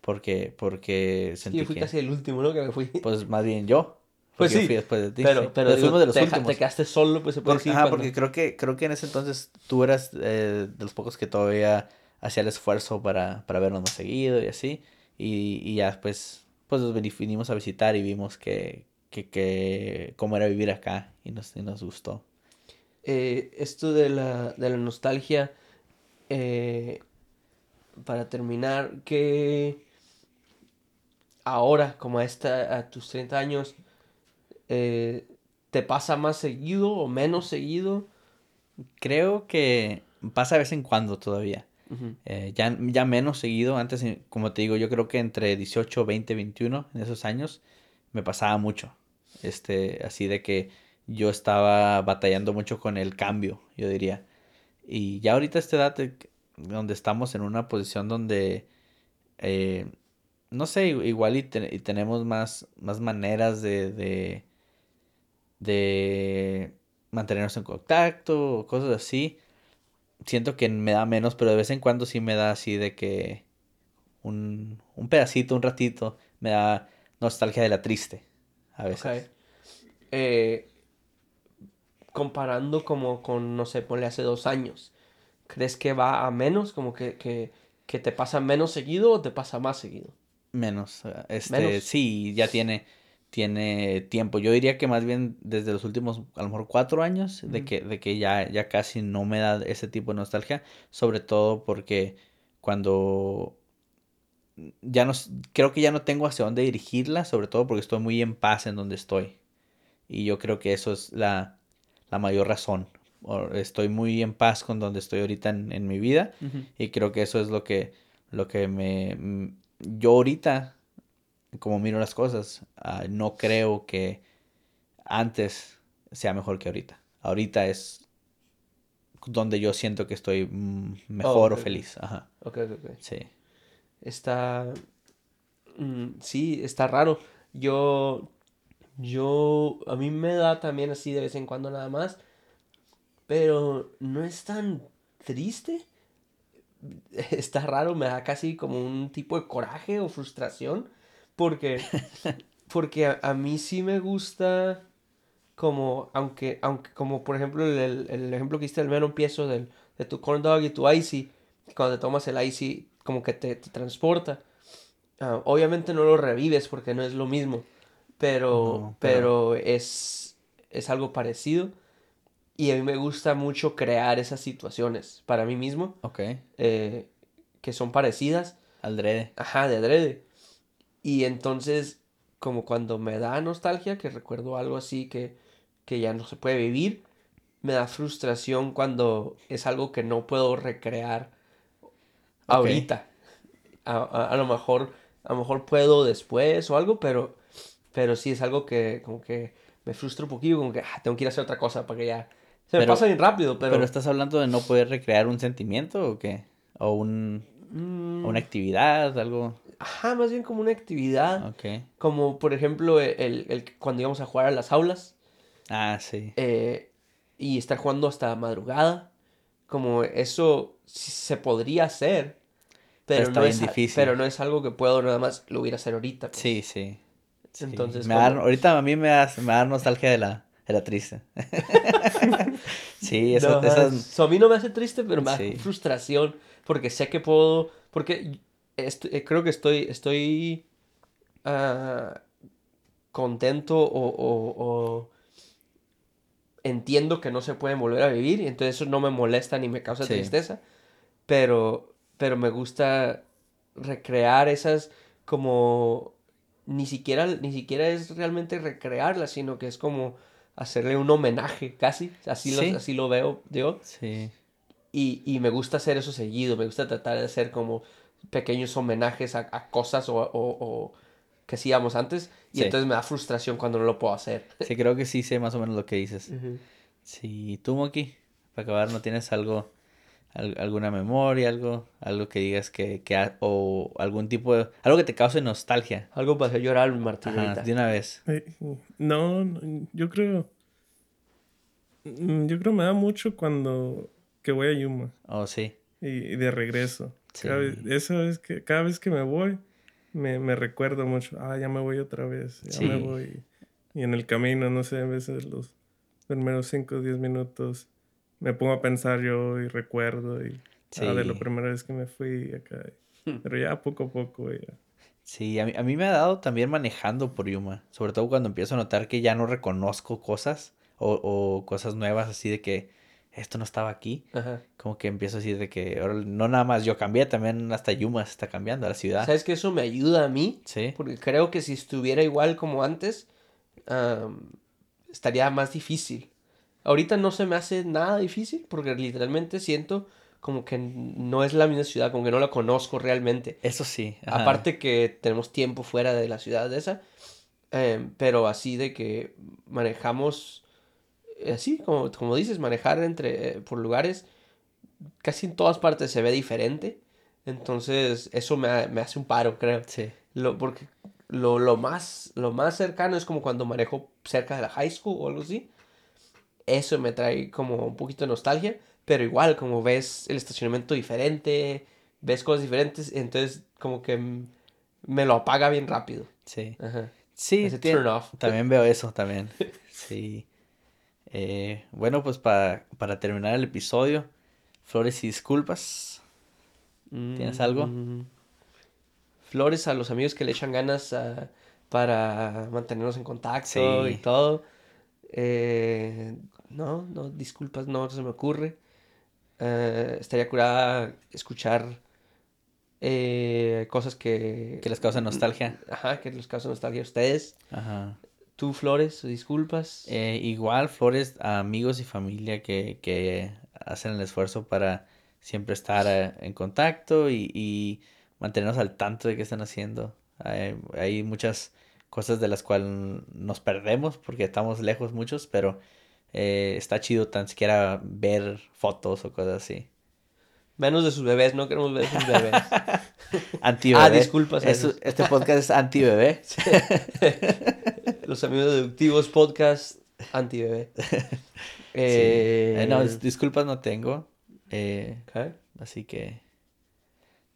porque porque Sí, sentí yo fui que casi el último, ¿no? Que me fui. pues más bien yo. Pues sí, fui después de ti. pero sí. pero digo, fuimos de los te, últimos. te quedaste solo, pues se puede Porque, decir. ajá, cuando- porque creo que, creo que en ese entonces tú eras eh, de los pocos que todavía hacía el esfuerzo para, para vernos más seguido y así. Y, y ya después, pues nos vinimos a visitar y vimos que, que, que cómo era vivir acá y nos, y nos gustó. Eh, esto de la, de la nostalgia, eh, para terminar, que ahora, como a, esta, a tus 30 años, eh, ¿te pasa más seguido o menos seguido? Creo que pasa de vez en cuando todavía. Eh, ya, ya menos seguido. Antes, como te digo, yo creo que entre 18, 20, 21, en esos años, me pasaba mucho. Este, así de que yo estaba batallando mucho con el cambio, yo diría. Y ya ahorita a esta edad, que- donde estamos en una posición donde, eh, no sé, igual y, te- y tenemos más, más maneras de, de, de mantenernos en contacto, cosas así siento que me da menos, pero de vez en cuando sí me da así de que un, un pedacito, un ratito, me da nostalgia de la triste. A veces. Ok. Eh, comparando como con, no sé, ponle hace dos años, ¿crees que va a menos? Como que, que, que te pasa menos seguido o te pasa más seguido? Menos. Este, Menos. sí, ya tiene, tiene tiempo. Yo diría que más bien desde los últimos, a lo mejor cuatro años, de que, de que ya, ya casi no me da ese tipo de nostalgia. Sobre todo porque cuando ya no, creo que ya no tengo hacia dónde dirigirla, sobre todo porque estoy muy en paz en donde estoy. Y yo creo que eso es la, la mayor razón. Estoy muy en paz con donde estoy ahorita en, en mi vida. Y creo que eso es lo que, lo que me... mm, Yo ahorita, como miro las cosas, ah, no creo que antes sea mejor que ahorita. Ahorita es donde yo siento que estoy mm, mejor o feliz. Ajá, Ok, ok, ok. sí. Está. mm, sí, está raro. Yo. Yo. A mí me da también así de vez en cuando nada más. Pero no es tan triste. Está raro, me da casi como un tipo de coraje o frustración. Porque. Porque a, a mí sí me gusta. Como, aunque, aunque, como por ejemplo el, el- ejemplo que hiciste del mero empiezo del, de tu corn dog y tu icy, cuando te tomas el icy, como que te, te transporta. Ah, obviamente no lo revives porque no es lo mismo, pero, No, pero, pero- es, es algo parecido. Y a mí me gusta mucho crear esas situaciones para mí mismo, Ok, eh, que son parecidas. Aldrede. Ajá, de adrede. Y entonces, como cuando me da nostalgia, que recuerdo algo así que, que ya no se puede vivir, me da frustración cuando es algo que no puedo recrear ahorita. A, a- a lo mejor, a lo mejor puedo después o algo, pero, pero sí es algo que como que me frustra un poquillo, como que ah, tengo que ir a hacer otra cosa para que ya... Se me Pero- pasa bien rápido, pero... Pero... estás hablando de no poder recrear un sentimiento o qué? O un, Mm, o una actividad, algo. Ajá, más bien como una actividad. Ok. Como por ejemplo el, el- cuando íbamos a jugar a las aulas Ah, sí. eh, y estar jugando hasta madrugada. Como eso se podría hacer, pero, Pero está no, bien es, difícil. pero no es algo que puedo nada más lo hubiera hacer ahorita. pues. Sí, sí. Sí. Entonces, Me da- ahorita a mí me da, me da nostalgia de la, de la triste. sí, esas, No, esas- eso a mí no me hace triste, pero me da Sí. frustración porque sé que puedo, porque est- eh, creo que estoy, estoy ah, contento o, o- o entiendo que no se pueden volver a vivir y entonces eso no me molesta ni me causa Sí. tristeza, pero, pero me gusta recrear esas como ni siquiera, ni siquiera es realmente recrearlas, sino que es como hacerle un homenaje casi, así, lo- Sí. así lo veo yo. Sí. Y, y me gusta hacer eso seguido, me gusta tratar de hacer como pequeños homenajes a, a cosas o, o- o que hacíamos antes. Y Sí. entonces me da frustración cuando no lo puedo hacer. Sí, creo que sí sé más o menos lo que dices. Sí, tú, Moki, para acabar, ¿no tienes algo, al- alguna memoria, algo, algo que digas que, que ha- o algún tipo de, algo que te cause nostalgia? Algo para hacer llorar mi Martín Ajá, de una vez. Ay, No, no, yo creo. mm, Yo creo me da mucho cuando que voy a Yuma Oh, sí. y, y de regreso. Sí. Cada vez, eso es que cada vez que me voy, me, me recuerdo mucho. Ah, ya me voy otra vez. Ya me voy. Y en el camino, no sé, a veces los primeros 5 o 10 minutos me pongo a pensar yo y recuerdo. Y, ah, de la Sí. primera vez que me fui acá. Hmm. Pero ya poco a poco, ya. Sí, a mí, a mí me ha dado también manejando por Yuma. Sobre todo cuando empiezo a notar que ya no reconozco cosas o, o cosas nuevas así de que esto no estaba aquí. Ajá. Como que empiezo así de que ahora no nada más yo cambié, también hasta Yuma se está cambiando, la ciudad. ¿Sabes que eso me ayuda a mí? Sí. Porque creo que si estuviera igual como antes, estaría más difícil. Ahorita no se me hace nada difícil porque literalmente siento como que no es la misma ciudad, como que no la conozco realmente. Eso sí. ajá. Aparte que tenemos tiempo fuera de la ciudad de esa, em, pero así de que manejamos, eh, así como, como dices, manejar entre, eh, por lugares, casi en todas partes se ve diferente. Entonces eso me, me hace un paro, creo. Sí. Lo, porque lo, lo más, lo más cercano es como cuando manejo cerca de la high school o algo así. Eso me trae como un poquito de nostalgia, pero igual como ves el estacionamiento diferente, ves cosas diferentes, entonces como que me lo apaga bien rápido. Sí. Ajá. Sí, turn off. también veo eso también. Sí. Eh, bueno, pues para, para terminar el episodio, flores y disculpas. ¿Tienes algo? Mm, Flores a los amigos que le echan ganas ah, para mantenernos en contacto Sí. y todo. Eh, no, no, disculpas, no se me ocurre. Eh, estaría curada escuchar eh, cosas que... Que les causan nostalgia. Ajá, que les causan nostalgia a ustedes. Ajá. Tú, Flores, disculpas. Eh, igual flores a amigos y familia que, que hacen el esfuerzo para siempre estar eh, en contacto y, y mantenernos al tanto de qué están haciendo. Hay, hay muchas cosas de las cuales nos perdemos porque estamos lejos muchos, pero eh, está chido tan siquiera ver fotos o cosas así. Menos de sus bebés, no queremos ver sus bebés. Anti Ah, disculpas este podcast es anti bebé. Los amigos deductivos podcast anti-bebé. Eh, Eh, no, dis- disculpas no tengo. Eh, así que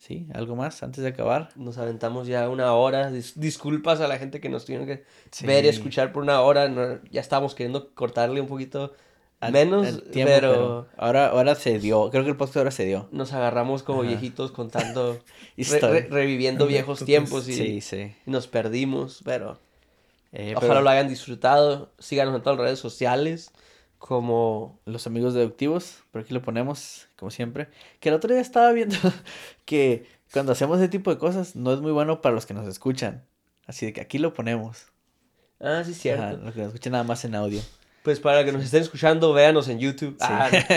sí, algo más antes de acabar. Nos aventamos ya una hora. Dis- disculpas a la gente que nos tuvieron que Sí. ver y escuchar por una hora. no- ya estábamos queriendo cortarle un poquito Al- menos, tiempo, pero, ahora, ahora se dio. Creo que el podcast ahora se dio. nos agarramos como Ajá. viejitos contando, re- reviviendo viejos tiempos y, Sí, sí. y nos perdimos, pero Eh, ojalá pero lo hayan disfrutado. Síganos en todas las redes sociales como... Los amigos deductivos, por aquí lo ponemos, como siempre. Que el otro día estaba viendo que cuando hacemos ese tipo de cosas no es muy bueno para los que nos escuchan. Así de que aquí lo ponemos. Ah, sí, cierto. Ajá, los que nos escuchan nada más en audio. Pues para que nos estén escuchando, véanos en YouTube. Ah, no.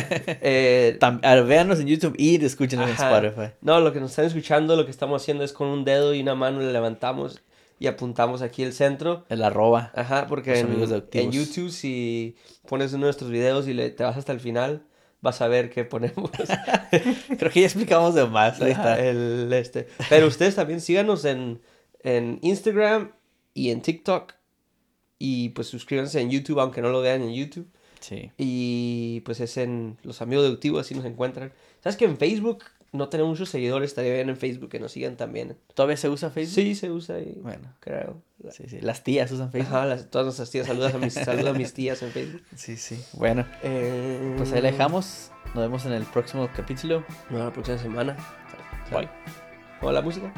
Eh, véanos en YouTube y escúchenos en. Spotify. No, lo que nos están escuchando, lo que estamos haciendo es con un dedo y una mano le levantamos y apuntamos aquí el centro. El arroba. Ajá, porque en, en. YouTube si pones uno de nuestros videos y le, te vas hasta el final, vas a ver que ponemos Creo que ya explicamos de más. Ahí está. el este. Pero ustedes también síganos en, en Instagram y en TikTok. Y pues suscríbanse en YouTube, aunque no lo vean en YouTube. Sí. Y pues es en Los Amigos Deductivos, así nos encuentran. ¿Sabes que en Facebook no tenemos muchos seguidores? Estaría bien en Facebook que nos sigan también. ¿Todavía se usa Facebook? Sí, se usa ahí, Bueno, creo. Sí, sí. Las tías usan Facebook. Ajá, las- todas nuestras tías, saludas a mis, saluda a mis tías en Facebook. Sí, sí. Bueno, Eh, pues ahí la dejamos. Nos vemos en el próximo capítulo. Nos vemos la próxima semana. Bye. Hola, música.